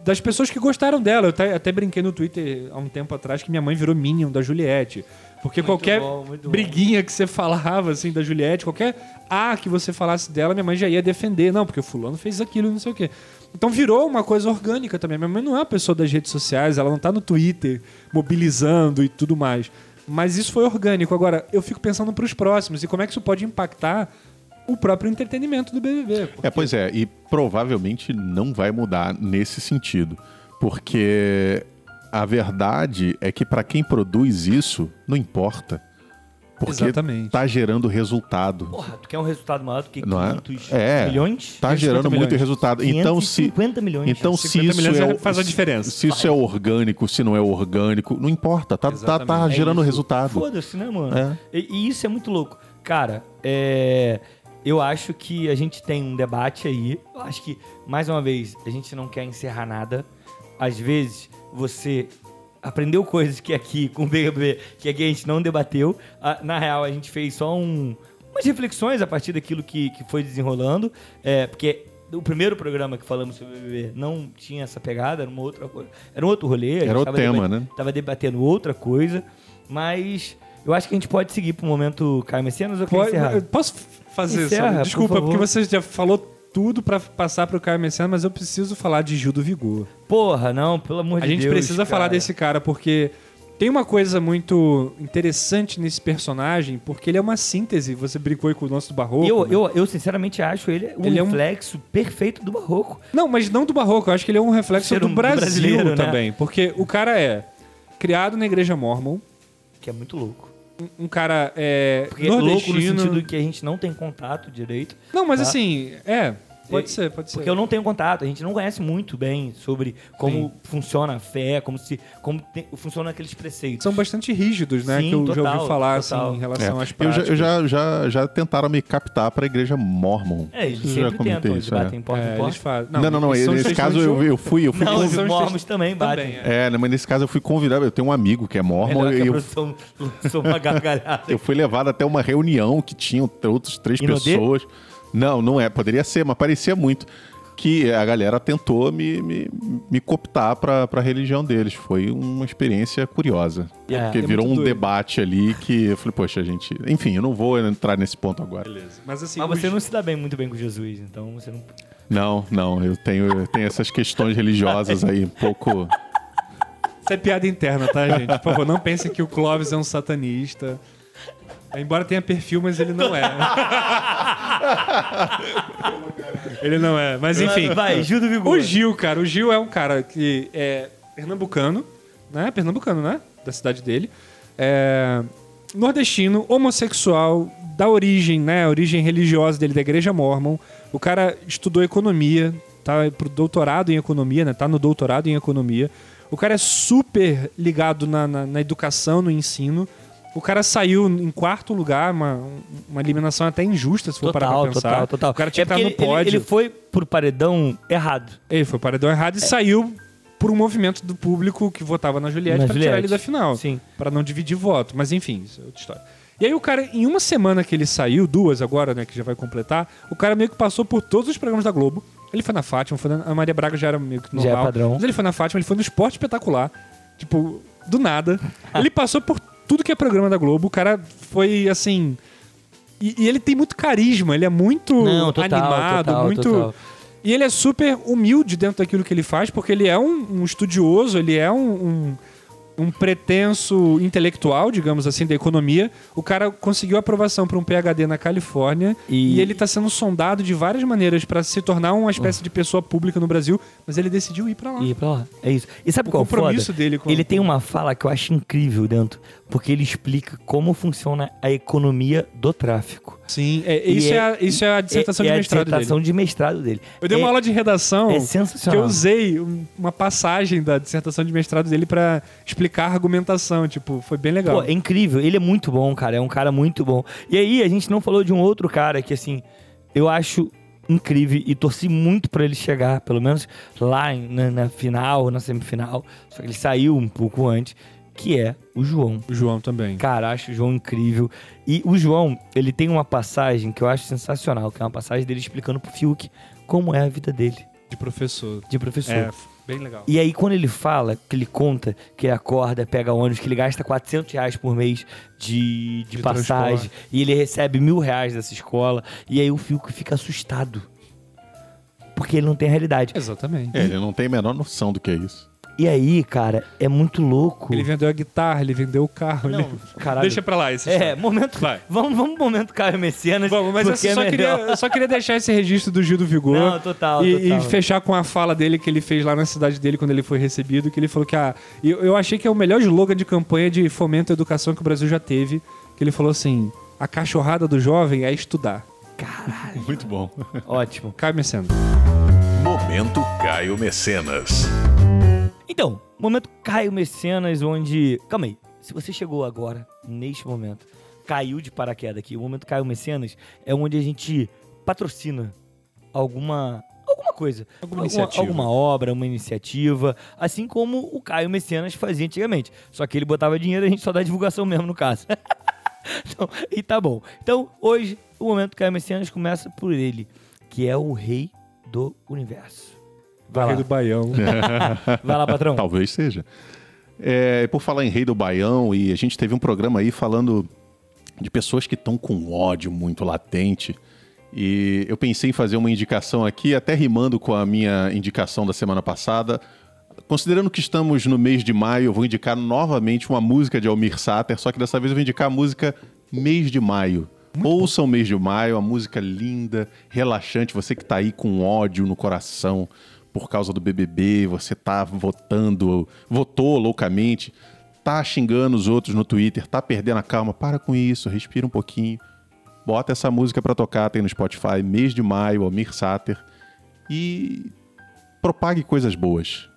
das pessoas que gostaram dela. Eu até, até brinquei no Twitter há um tempo atrás que minha mãe virou Minion da Juliette. Porque qualquer bom, muito bom. briguinha que você falava, assim, da Juliette, qualquer A que você falasse dela, minha mãe já ia defender. Não, porque o fulano fez aquilo não sei o quê. Então virou uma coisa orgânica também. Minha mãe não é uma pessoa das redes sociais, ela não tá no Twitter mobilizando e tudo mais. Mas isso foi orgânico. Agora, eu fico pensando pros próximos e como é que isso pode impactar o próprio entretenimento do BBB. porque- É, pois é, e provavelmente não vai mudar nesse sentido. Porque a verdade é que para quem produz isso, não importa. Porque Exatamente. tá gerando resultado. Porra, tu quer um resultado maior do que Não é? 500 É. milhões? Tá 550 gerando muito milhões. resultado. Então, se. 550 milhões. Então, se 50 isso milhões é, faz a diferença. Se isso é orgânico, se não é orgânico, não importa. Tá, tá, tá. É gerando isso. resultado. Foda-se, né, mano? É. E, e isso é muito louco. Cara, é, eu acho que a gente tem um debate aí. Eu acho que, mais uma vez, a gente não quer encerrar nada. Às vezes, você aprendeu coisas que aqui, com o BBB, que aqui a gente não debateu. Ah, Na real, a gente fez só um, umas reflexões a partir daquilo que, que foi desenrolando. É, porque o primeiro programa que falamos sobre o BBB não tinha essa pegada, era uma outra coisa. Era um outro rolê. a gente Era outro tava tema, né? Tava debatendo outra coisa. Mas eu acho que a gente pode seguir pro momento Caio Messias ou quer encerrar? eu posso fazer Encerra, só- por Desculpa, favor. porque você já falou tudo pra passar pro Caio Messias, mas eu preciso falar de Gil do Vigor. Porra, não, pelo amor A de gente Deus. precisa falar cara. desse cara porque tem uma coisa muito interessante nesse personagem, porque ele é uma síntese. Você brincou aí com o nosso do Barroco. Eu, né? eu, eu, sinceramente, acho ele um Ele é um- reflexo perfeito do barroco. Não, mas não do Barroco. Eu acho que ele é um reflexo do um- do Brasil brasileiro, né? também. Porque o cara é criado na igreja mormon, Que é muito louco. Um- cara é Porque é louco no sentido que a gente não tem contato direito. Não, mas Tá. assim, é. Pode ser, pode ser. Porque eu não tenho contato, a gente não conhece muito bem sobre como funciona a fé, como se como te- funciona aqueles preceitos. São bastante rígidos, né? Sim, que eu já total, ouvi falar total. assim, em É. relação às Eu, já, práticas. eu já, já, já tentaram me captar pra igreja mormon. É, eles Eu já sempre comentei tentam, eles isso, é. batem porta É, em eles porta. fazem. Não, não, não. são Nesse caso eu, eu fui. Eu fui Não, os são mormons também batem. Também, é. É, né, mas nesse caso eu fui convidado. Eu tenho um amigo que é mormon que e a eu, lançou uma gargalhada. eu fui levado até uma reunião que tinham outras três pessoas. Não, não é. Poderia ser, mas parecia muito. Que a galera tentou me, me, me cooptar pra, pra religião deles. Foi uma experiência curiosa. É. Porque É virou um doido. debate ali que eu falei, poxa, gente. Enfim, eu não vou entrar nesse ponto agora. Beleza. Mas assim, Mas você não se dá bem muito bem com Jesus, então você não. Não, não, eu tenho, eu tenho essas questões religiosas aí, um pouco. Isso é piada interna, tá, gente? Por favor, não pensem que o Clóvis é um satanista. Embora tenha perfil, mas ele não é. ele não é. Mas enfim. Vai, Gil do Vigor. O Gil, cara, o Gil é um cara que é pernambucano, né? Pernambucano, né? Da cidade dele. É nordestino, homossexual, da origem, né? A origem religiosa dele, da igreja mormon. O cara estudou economia, tá pro doutorado em economia, né? Tá no doutorado em economia. O cara é super ligado na, na, na educação, no ensino. O cara saiu em quarto lugar, uma, uma eliminação até injusta, se for parar Total, pra pensar. total, total. O cara tinha é que estar no porque ele, ele, pódio. ele foi pro paredão errado. Ele foi para paredão errado e saiu por um movimento do público que votava na Juliette para tirar ele da final. Sim. Para não dividir voto. Mas enfim, isso é outra história. E aí o cara, em uma semana que ele saiu, duas agora, né, que já vai completar, o cara meio que passou por todos os programas da Globo. Ele foi na Fátima, foi na, a Maria Braga já era meio que Já é normal. padrão. Mas ele foi na Fátima, ele foi no Esporte Espetacular. Tipo, do nada. ele passou por tudo que é programa da Globo. O cara foi, assim... E, e ele tem muito carisma, ele é muito Não, total, animado, total, muito... total. E ele é super humilde dentro daquilo que ele faz, porque ele é um, um estudioso, ele é um, um, um pretenso intelectual, digamos assim, da economia. O cara conseguiu aprovação para um PhD na Califórnia e, E- ele está sendo sondado de várias maneiras para se tornar uma espécie de pessoa pública no Brasil, mas ele decidiu ir para lá. E pra lá. É isso. E sabe O qual é o compromisso foda? dele com Ele tem uma fala que eu acho incrível dentro, porque ele explica como funciona a economia do tráfico. Sim, é, isso, é, é- a, isso é a dissertação é, de é mestrado a dissertação dele. de mestrado dele. Eu dei uma É- aula de redação É que eu usei um- uma passagem da dissertação de mestrado dele para explicar a argumentação. Tipo, foi bem legal. Pô, é incrível. Ele é muito bom, cara. É um cara muito bom. E aí, a gente não falou de um outro cara que, assim, eu acho incrível e torci muito pra ele chegar, pelo menos lá na, na final, na semifinal. Só que ele saiu um pouco antes. Que é o João. O João também. Cara, acho o João incrível. E o João, ele tem uma passagem que eu acho sensacional, que é uma passagem dele explicando pro Fiuk como é a vida dele, De professor. de professor. É, bem legal. E aí, quando ele fala, que ele conta que ele acorda, pega ônibus, que ele gasta 400 reais por mês de, de, De passagem, transporte. e ele recebe mil reais dessa escola, e aí o Fiuk fica assustado. Porque ele não tem realidade. Exatamente. É, ele não tem a menor noção do que é isso. E aí, cara, é muito louco. Ele vendeu a guitarra, ele vendeu o carro. Não, ele... caralho. Deixa pra lá esse É, momento. Vai. Vamos, vamos pro momento Caio Messias. Vamos, mas eu porque só, é queria, eu só queria deixar esse registro do Gil do Vigor. Não, total, e, total. e fechar com a fala dele que ele fez lá na cidade dele quando ele foi recebido, que ele falou que a. Eu, eu achei que é o melhor slogan de campanha de fomento à educação que o Brasil já teve. Que ele falou assim: a cachorrada do jovem é estudar. Caralho. Muito bom. Ótimo. Caio Meceno. Momento Caio Mecenas. Então, momento Caio Mecenas, onde. Calma aí. Se você chegou agora, neste momento, caiu de paraquedas aqui, o momento Caio Mecenas é onde a gente patrocina alguma. Alguma coisa. Alguma iniciativa. alguma obra, uma iniciativa. Assim como o Caio Mecenas fazia antigamente. Só que ele botava dinheiro e a gente só dá divulgação mesmo, no caso. Então, e tá bom. Então, hoje, o momento Caio Mecenas começa por ele, que é o rei do universo. Vai Rei lá, do Baião. vai lá patrão. Talvez seja. É, por falar em Rei do Baião, e a gente teve um programa aí falando de pessoas que estão com ódio muito latente. E eu pensei em fazer uma indicação aqui, até rimando com a minha indicação da semana passada. Considerando que estamos no mês de maio, eu vou indicar novamente uma música de Almir Sater, só que dessa vez eu vou indicar a música Mês de Maio. Ouçam Mês de Maio, uma música linda, relaxante. Você que tá aí com ódio no coração por causa do BBB, você tá votando, votou loucamente, tá xingando os outros no Twitter, tá perdendo a calma, para com isso, respira um pouquinho. Bota essa música pra tocar, tem no Spotify, mês de maio, Almir Sater. E propague coisas boas.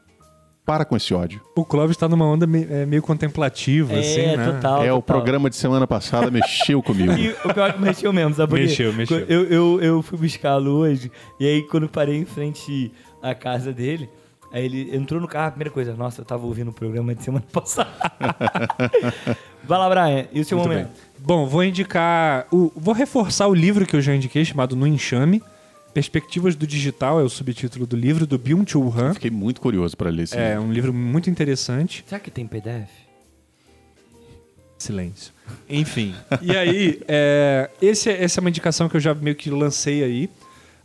Para com esse ódio. O Clóvis tá numa onda é, meio contemplativa, É, assim, né? total. é, o total. programa de semana passada mexeu comigo. E o pior é que mexeu mesmo, sabe por quê? Mexeu, mexeu. Eu, eu, eu fui buscá-lo hoje, e aí quando parei em frente à casa dele, aí ele entrou no carro, a primeira coisa, nossa, eu tava ouvindo o programa de semana passada. Vai lá, Brian, e o seu Muito momento? bem. Bom, vou indicar. O, vou reforçar o livro que eu já indiquei, chamado No Enxame. Perspectivas do Digital é o subtítulo do livro, do Byung-Chul Han. Fiquei muito curioso para ler esse É livro. um livro muito interessante. Será que tem PDF? Silêncio. Enfim. e aí, é, esse, essa é uma indicação que eu já meio que lancei aí.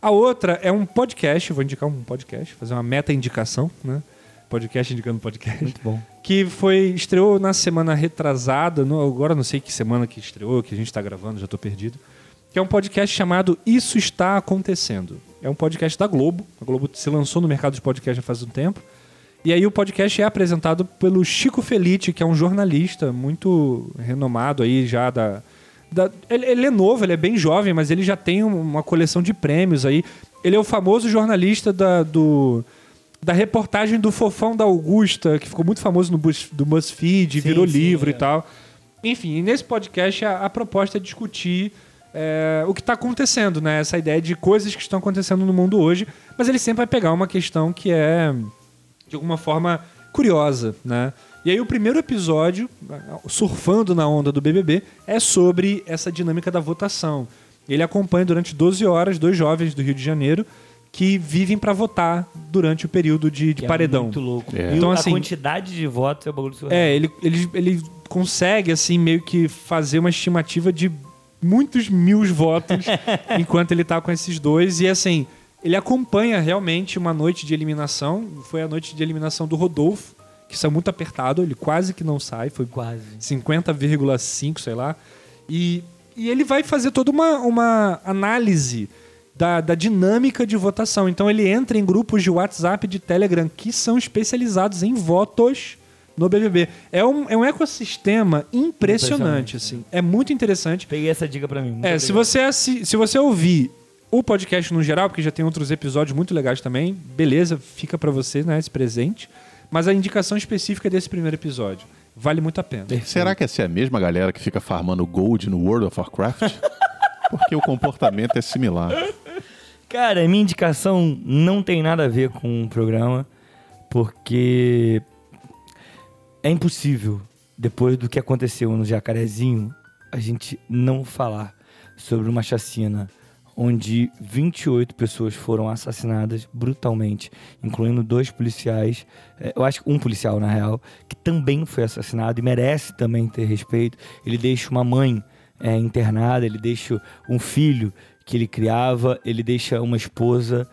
A outra é um podcast, vou indicar um podcast, fazer uma meta-indicação, né? Podcast indicando podcast. Muito bom. que foi estreou na semana retrasada, no- agora não sei que semana que estreou, que a gente tá gravando, já tô perdido. Que é um podcast chamado Isso Está Acontecendo. É um podcast da Globo. A Globo se lançou no mercado de podcast já faz um tempo. E aí o podcast é apresentado pelo Chico Felite, que é um jornalista muito renomado aí já da... da- ele, ele é novo, ele é bem jovem, mas ele já tem um- uma coleção de prêmios aí. Ele é o famoso jornalista da, do, da reportagem do Fofão da Augusta, que ficou muito famoso no Buzz, do BuzzFeed, Sim, virou sim, livro é. e tal. Enfim, nesse podcast a, a proposta é discutir é, o que está acontecendo, né? Essa ideia de coisas que estão acontecendo no mundo hoje, mas ele sempre vai pegar uma questão que é, de alguma forma, curiosa, né? E aí o primeiro episódio, surfando na onda do BBB, é sobre essa dinâmica da votação. Ele acompanha durante 12 horas dois jovens do Rio de Janeiro que vivem para votar durante o período de, de Que paredão. É muito louco. É. E Então, a assim- quantidade de votos é o bagulho surreal. É, ele, ele, ele consegue, assim, meio que fazer uma estimativa de muitos mil votos enquanto ele tá com esses dois. E, assim, ele acompanha realmente uma noite de eliminação. Foi a noite de eliminação do Rodolfo, que saiu muito apertado. Ele quase que não sai, foi Quase. 50,5, sei lá. E, e ele vai fazer toda uma, uma análise da, da dinâmica de votação. Então ele entra em grupos de WhatsApp e de Telegram que são especializados em votos no BBB. É um, é um ecossistema impressionante, Impressionante. assim. É muito interessante. Peguei essa dica pra mim. Muito É, se você, assi- se você ouvir o podcast no geral, porque já tem outros episódios muito legais também, beleza, fica pra você, né, esse presente. Mas a indicação específica desse primeiro episódio. Vale muito a pena. Será que essa é a mesma galera que fica farmando gold no World of Warcraft? Porque o comportamento é similar. Cara, minha indicação não tem nada a ver com o programa, porque é impossível depois do que aconteceu no Jacarezinho, a gente não falar sobre uma chacina onde 28 pessoas foram assassinadas brutalmente, incluindo dois policiais, é, eu acho que um policial na real, que também foi assassinado e merece também ter respeito. Ele deixa uma mãe é, internada, ele deixa um filho que ele criava, ele deixa uma esposa.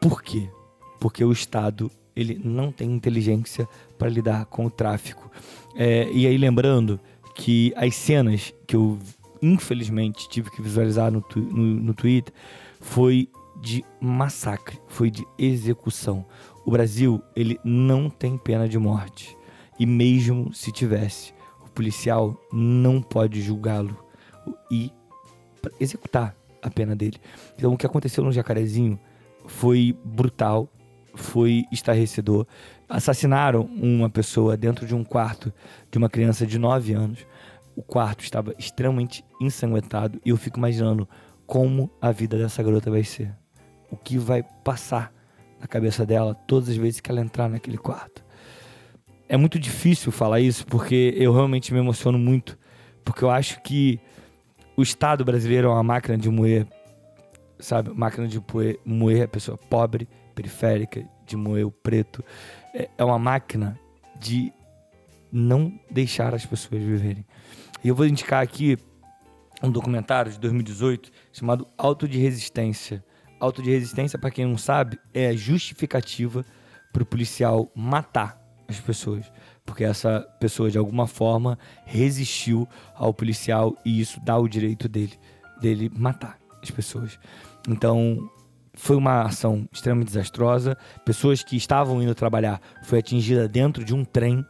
Por quê? Porque o Estado ele não tem inteligência para lidar com o tráfico. É, e aí lembrando que as cenas que eu infelizmente tive que visualizar no, tu- no, no Twitter foi de massacre, foi de execução. O Brasil ele não tem pena de morte e mesmo se tivesse, o policial não pode julgá-lo e executar a pena dele. Então o que aconteceu no Jacarezinho foi brutal, foi estarrecedor. Assassinaram uma pessoa dentro de um quarto de uma criança de 9 anos. O quarto estava extremamente ensanguentado e eu fico imaginando como a vida dessa garota vai ser. O que vai passar na cabeça dela todas as vezes que ela entrar naquele quarto. É muito difícil falar isso porque eu realmente me emociono muito, porque eu acho que o Estado brasileiro é uma máquina de moer, sabe? Máquina de moer, moer a pessoa pobre, periférica, de moer o preto. É, é uma máquina de não deixar as pessoas viverem. E eu vou indicar aqui um documentário de 2018 chamado Auto de Resistência. Auto de resistência, para quem não sabe, é a justificativa para o policial matar as pessoas. Porque essa pessoa, de alguma forma, resistiu ao policial e isso dá o direito dele, dele matar as pessoas. Então, foi uma ação extremamente desastrosa. Pessoas que estavam indo trabalhar foi atingida dentro de um trem.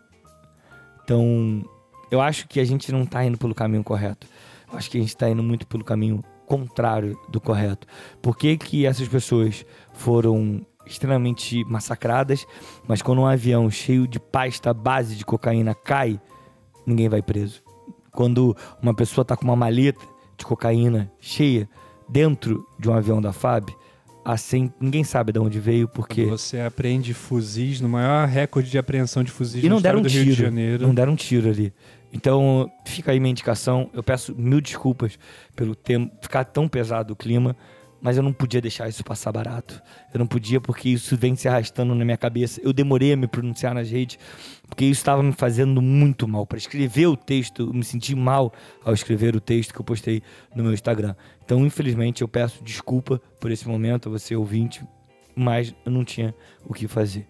Então, eu acho que a gente não está indo pelo caminho correto. Eu acho que a gente está indo muito pelo caminho contrário do correto. Por que, que essas pessoas foram extremamente massacradas, mas quando um avião cheio de pasta base de cocaína cai, ninguém vai preso. Quando uma pessoa está com uma maleta de cocaína cheia dentro de um avião da FAB, assim, ninguém sabe de onde veio, porque Você apreende fuzis no maior recorde de apreensão de fuzis e não deram um do Rio de tiro. Janeiro. Não deram um tiro ali. Então, fica aí minha indicação. Eu peço mil desculpas pelo tempo ficar tão pesado o clima, mas eu não podia deixar isso passar barato. Eu não podia porque isso vem se arrastando na minha cabeça. Eu demorei a me pronunciar nas redes porque isso estava me fazendo muito mal. Para escrever o texto, eu me senti mal ao escrever o texto que eu postei no meu Instagram. Então, infelizmente, eu peço desculpa por esse momento a você ouvinte, mas eu não tinha o que fazer.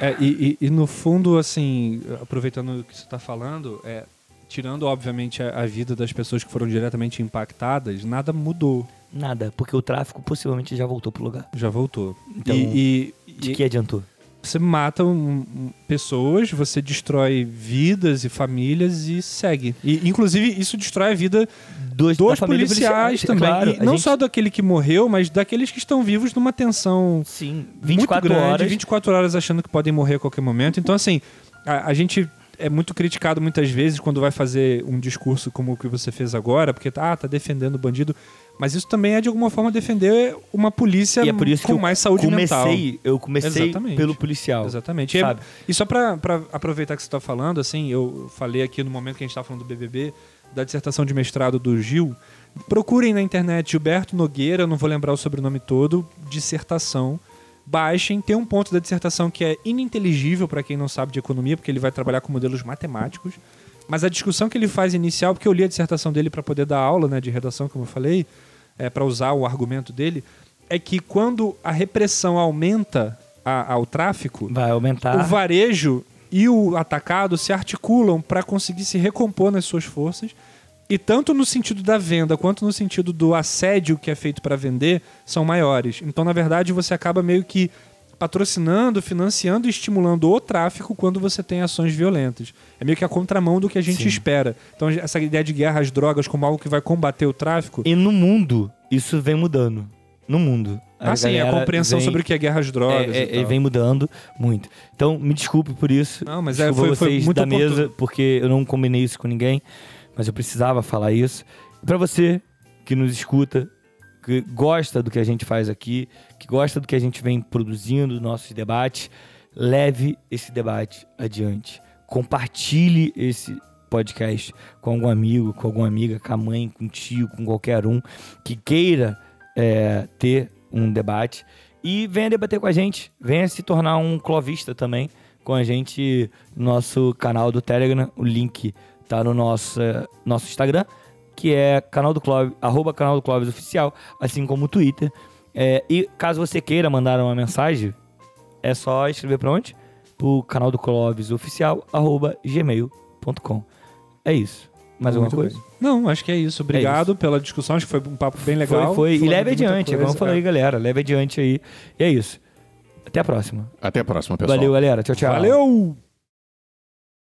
É, e, e- e no fundo, assim, aproveitando o que você está falando, é, tirando, obviamente, a, a vida das pessoas que foram diretamente impactadas, nada mudou. Nada, porque o tráfico possivelmente já voltou pro lugar. Já voltou. Então, e, e- De que adiantou? Você mata um- um- pessoas, você destrói vidas e famílias e segue. E, inclusive, isso destrói a vida Dos, dos policiais policial, também. Claro, não gente- só daquele que morreu, mas daqueles que estão vivos numa tensão Sim, muito 24 grande, horas. 24 horas achando que podem morrer a qualquer momento. Então, assim, a, a gente é muito criticado muitas vezes quando vai fazer um discurso como o que você fez agora, porque tá, ah, tá defendendo o bandido. Mas isso também é, de alguma forma, defender uma polícia E é por isso com que mais saúde mental. comecei, eu comecei Exatamente. pelo policial. Exatamente. E, é- Sabe? e só pra, pra aproveitar que você tá falando, assim, eu falei aqui no momento que a gente tava falando do BBB, da dissertação de mestrado do Gil. Procurem na internet Gilberto Nogueira, não vou lembrar o sobrenome todo, dissertação. Baixem, tem um ponto da dissertação que é ininteligível para quem não sabe de economia, porque ele vai trabalhar com modelos matemáticos. Mas a discussão que ele faz inicial, porque eu li a dissertação dele para poder dar aula né, de redação, como eu falei, é, para usar o argumento dele, é que quando a repressão aumenta a- ao tráfico, Vai aumentar. o varejo e o atacado se articulam para conseguir se recompor nas suas forças. E tanto no sentido da venda quanto no sentido do assédio que é feito para vender são maiores. Então, na verdade, você acaba meio que patrocinando, financiando e estimulando o tráfico quando você tem ações violentas. É meio que a contramão do que a gente Sim. espera. Então, essa ideia de guerra às drogas como algo que vai combater o tráfico. E no mundo, isso vem mudando. No mundo. Ah, sim, a galera compreensão vem- sobre o que é guerra às drogas. é, e é, tal. vem mudando muito. Então, me desculpe por isso. Não, mas é, foi- foi vocês muito da oportuno. mesa, porque eu não combinei isso com ninguém, mas eu precisava falar isso. Pra você que nos escuta, que gosta do que a gente faz aqui, que gosta do que a gente vem produzindo, nossos debates, leve esse debate adiante. compartilhe esse podcast com algum amigo, com alguma amiga, com a mãe, com tio, com qualquer um que queira é, ter um debate. E venha debater com a gente, venha se tornar um clovista também com a gente no nosso canal do Telegram. O link tá no nosso, nosso Instagram, que é canal do Clóvis, arroba canal do Clóvis Oficial, assim como o Twitter. É, e caso você queira mandar uma mensagem, é só escrever para onde? Pro canal do Clóvis Oficial, arroba gmail.com. É isso. Mais alguma Muito coisa? bem. Não, acho que é isso. Obrigado pela discussão. Acho que foi um papo bem legal. Foi, foi. E leve adiante, eu falei, É. galera. Leve adiante aí. E é isso. Até a próxima. Até a próxima, pessoal. Valeu, galera. Tchau, tchau. Valeu!